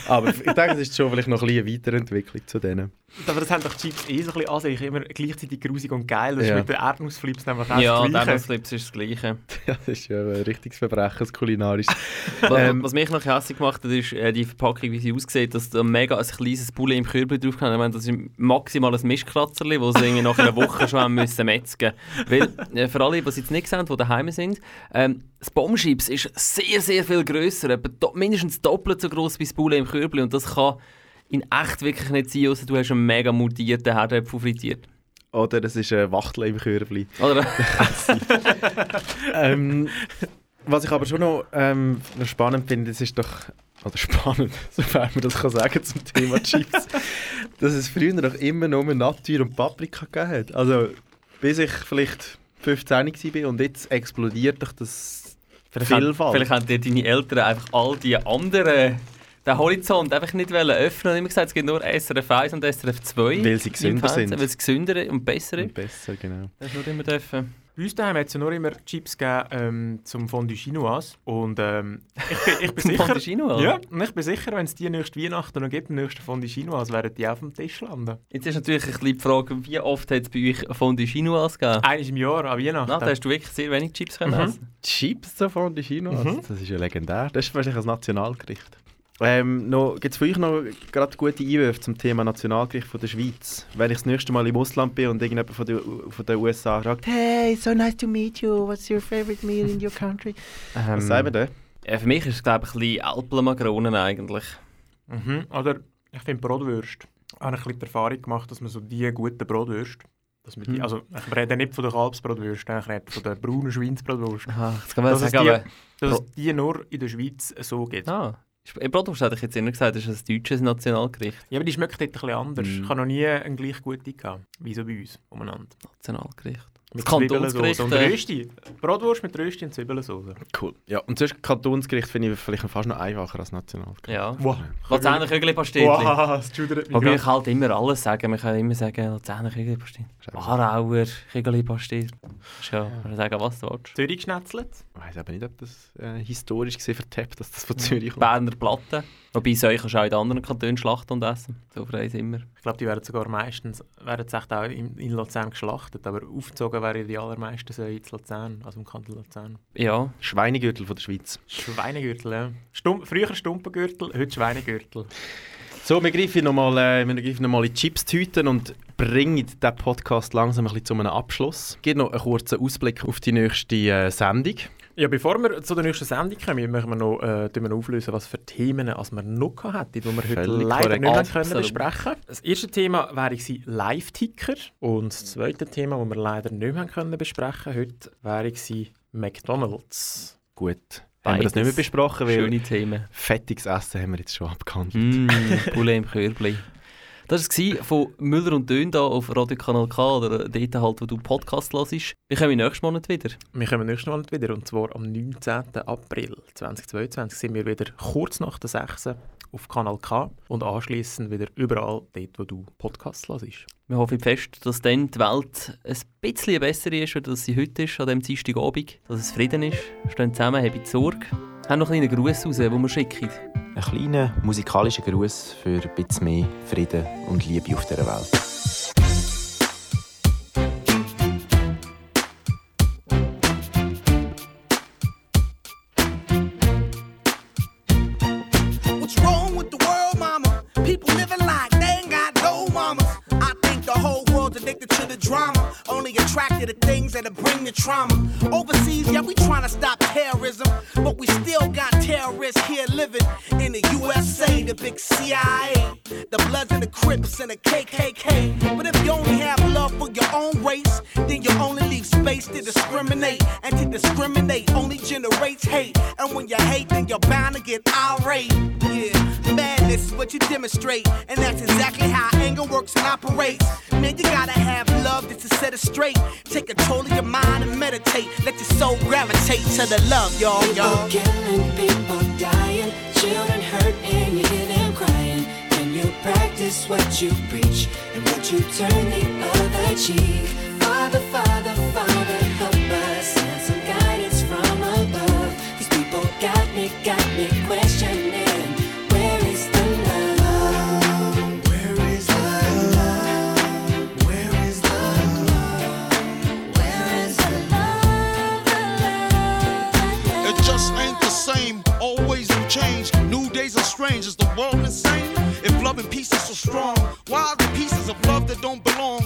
E: Aber ich denke, es ist schon vielleicht noch ein bisschen eine Weiterentwicklung zu denen.
F: Aber das haben doch die Chips eh so ein bisschen an sich, immer gleichzeitig grusig und geil. Das
E: Ja.
F: ist mit den Erdnussflips nämlich auch
D: Ja,
F: das Gleiche.
D: Devilslips ist das Gleiche.
E: Ja, das ist ja ein richtiges Verbrechen, das kulinarisches.
D: Was,
E: Ähm,
D: was mich noch hässlich gemacht hat, ist äh, die Verpackung, wie sie aussieht, dass da mega ein kleines Poulet im Kürbel drauf kann. Ich meine, das ist maximal ein Mischkratzerli, das sie irgendwie nach einer Woche schon haben müssen metzgen Weil, äh, für alle, die es jetzt nicht sehen, die daheim sind, ähm, das Bombschips ist sehr, sehr viel grösser, mindestens doppelt so groß wie das Poulet im Kürbel und das kann in echt wirklich nicht sein, außer du hast einen mega mutierten Herdöpfel frittiert.
E: Oder es ist ein Wachtel im Körbli.
D: Oder?
E: ähm, was ich aber schon noch, ähm, noch spannend finde, das ist doch, oder spannend, sofern man das kann sagen zum Thema Chips, dass es früher doch immer nur Natur und Paprika gegeben hat. Also bis ich vielleicht 15 war und jetzt explodiert doch das Vielfalt.
D: vielleicht haben dir deine Eltern einfach all die anderen den Horizont einfach nicht wollen öffnen und immer gesagt, es gibt nur SRF 1 und SRF 2.
E: Weil sie gesünder sind.
D: Weil sie gesünder und besser
E: Und besser, genau.
D: Das nur immer dürfen.
F: Bei uns daheim hat es ja nur immer Chips gegeben ähm, zum Fondue Chinoise. Und ähm, ich bin, ich bin
D: Zum
F: sicher...
D: Fondue Chinoise?
F: Ja, und ich bin sicher, wenn es die nächste Weihnachten noch gibt, nächste Fondue Chinoise, werden die auf dem Tisch landen.
D: Jetzt ist natürlich ein bisschen die Frage, wie oft hat es bei euch Fondue Chinoise gegeben?
F: Eines im Jahr, an Weihnachten.
D: Na, da hast du wirklich sehr wenig Chips können
F: Mhm.
D: essen.
E: Chips davon, die China,
F: Mhm.
E: das ist ja legendär. Das ist wahrscheinlich ein Nationalgericht. Ähm, Gibt es für euch noch gerade gute Einwürfe zum Thema Nationalgericht von der Schweiz? Wenn ich das nächste Mal im Ausland bin und irgendjemand von den von der USA fragt, «Hey, so nice to meet you. What's your favorite meal in your country?»
D: Ähm,
E: Was sagen wir da?
D: Ja, für mich ist es, glaube ich, ein bisschen Alpenmakronen eigentlich.
F: Mhm. Oder ich finde Brotwürste. Ich habe ein bisschen die Erfahrung gemacht, dass man so die guten Brotwürste, dass man die,
D: Mhm.
F: also ich rede nicht von der Kalbsbrotwürste, ich rede von der braunen Schweinsbrotwurst.
D: Aha, jetzt kann man
F: Dass es
D: sagen,
F: die-
D: aber...
F: Dass es die nur in der Schweiz so gibt.
D: Ah, Bratwurst hätte ich jetzt immer gesagt, das ist ein deutsches Nationalgericht.
F: Ja, aber die schmeckt dort ein bisschen anders.
D: Mhm.
F: Ich habe noch nie eine gleich gute gehabt, wie so bei uns umeinander.
D: Nationalgericht.
F: Mit
D: Das Kantonsgericht,
F: und
D: äh,
F: Rösti. Brotwurst mit Rösti und Zwiebelsoße.
E: Cool. Ja, und sonst Kantonsgericht finde ich vielleicht fast noch einfacher als Nationalgericht.
D: Ja.
F: Wow.
D: Luzerner Kügelpastetli.
F: Wow, das schudert mich
D: Wobei ich halt immer alles sagen. Man kann immer sagen, Luzerner Kügelpastetli. Aarauer Kügelpastetli. Ja, man kann sagen, was du willst.
F: Zürich geschnetzelt.
E: Ich weiß aber nicht, ob das äh, historisch gesehen vertappt, dass das von Zürich kommt.
D: Berner Platte. Wobei, so kannst du auch in den anderen Kantonen schlachten und essen. So frei sind wir.
F: Ich glaube, die werden sogar meistens werden echt auch in, in Luzern geschlachtet, aber aufgezogen werden die allermeisten so in Luzern, also im Kanton Luzern.
D: Ja.
E: Schweinegürtel von der Schweiz.
F: Schweinegürtel, ja. Stum früher Stumpengürtel, heute Schweinegürtel.
E: So, wir greifen nochmal äh, wir greifen noch mal in die Chips-Tüten und bringen diesen Podcast langsam ein bisschen zu einem Abschluss. Es gibt noch einen kurzen Ausblick auf die nächste äh, Sendung.
F: Ja, bevor wir zu der nächsten Sendung kommen, möchten wir noch, äh, wir noch auflösen, was für Themen als wir noch hatten, die wir heute
E: Völlig
F: leider
E: korrekt.
F: nicht mehr können besprechen Das erste Thema wäre Live-Ticker und das zweite Thema, das wir leider nicht mehr können besprechen heute, wäre McDonalds.
E: Gut. Haben wir das nicht mehr besprochen, weil
D: Schöne Themen.
E: fettiges Essen haben wir jetzt schon abgehandelt.
D: Mm, Poulet im Körbli. Das war von Müller und Dön hier auf Radiokanal K oder dort halt, wo du Podcast hörst. Wir kommen nächsten Monat wieder.
F: Wir kommen nächsten Monat wieder und zwar am 19. April 2022 sind wir wieder kurz nach der 6. auf Kanal K und anschließend wieder überall dort, wo du Podcasts hörst.
D: Wir hoffen fest, dass dann die Welt ein bisschen besser ist, als sie heute ist, an diesem Dienstagabend. Dass es Frieden ist. Stehen zusammen, haben Sorge. Haben noch einen kleinen Gruß raus, den wir schicken.
N: Ein kleiner musikalischer Gruß für ein bisschen mehr Frieden und Liebe auf dieser Welt.
O: Why the pieces of love that don't belong?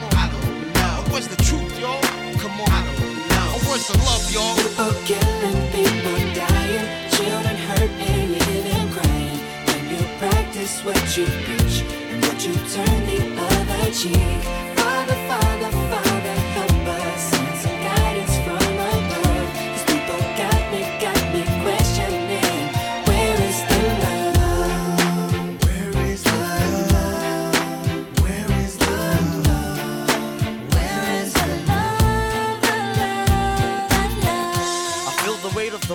O: Where's the truth, y'all? Come on. I don't know. Where's the love, y'all?
P: People killing, people dying, children hurt, and you hear them crying. When you practice what you preach, and would you turn the other cheek? Father, Father,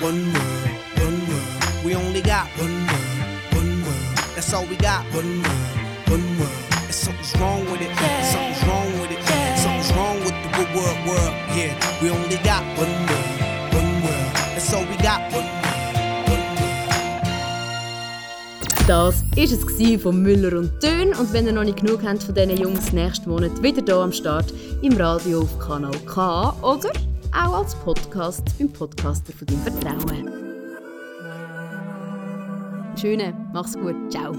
Q: One word, one word. We only got one word, one word. That's all we got. One word, one word. And something's wrong with it. Something's wrong with it. Something's wrong with the good word, word. Yeah, we only got one word, one word. That's all we got. One word.
C: Das war es von Müller und Tön. Und wenn ihr noch nicht genug habt von diesen Jungs, nächsten Monat wieder hier am Start im Radio auf Kanal K oder auch als Podcast beim Podcaster von deinem Vertrauen. Schöne, mach's gut, ciao.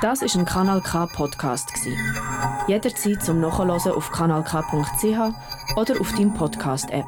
A: Das ist ein Kanal K Podcast. Jederzeit zum Nachhören auf kanalk.ch oder auf deinem Podcast App.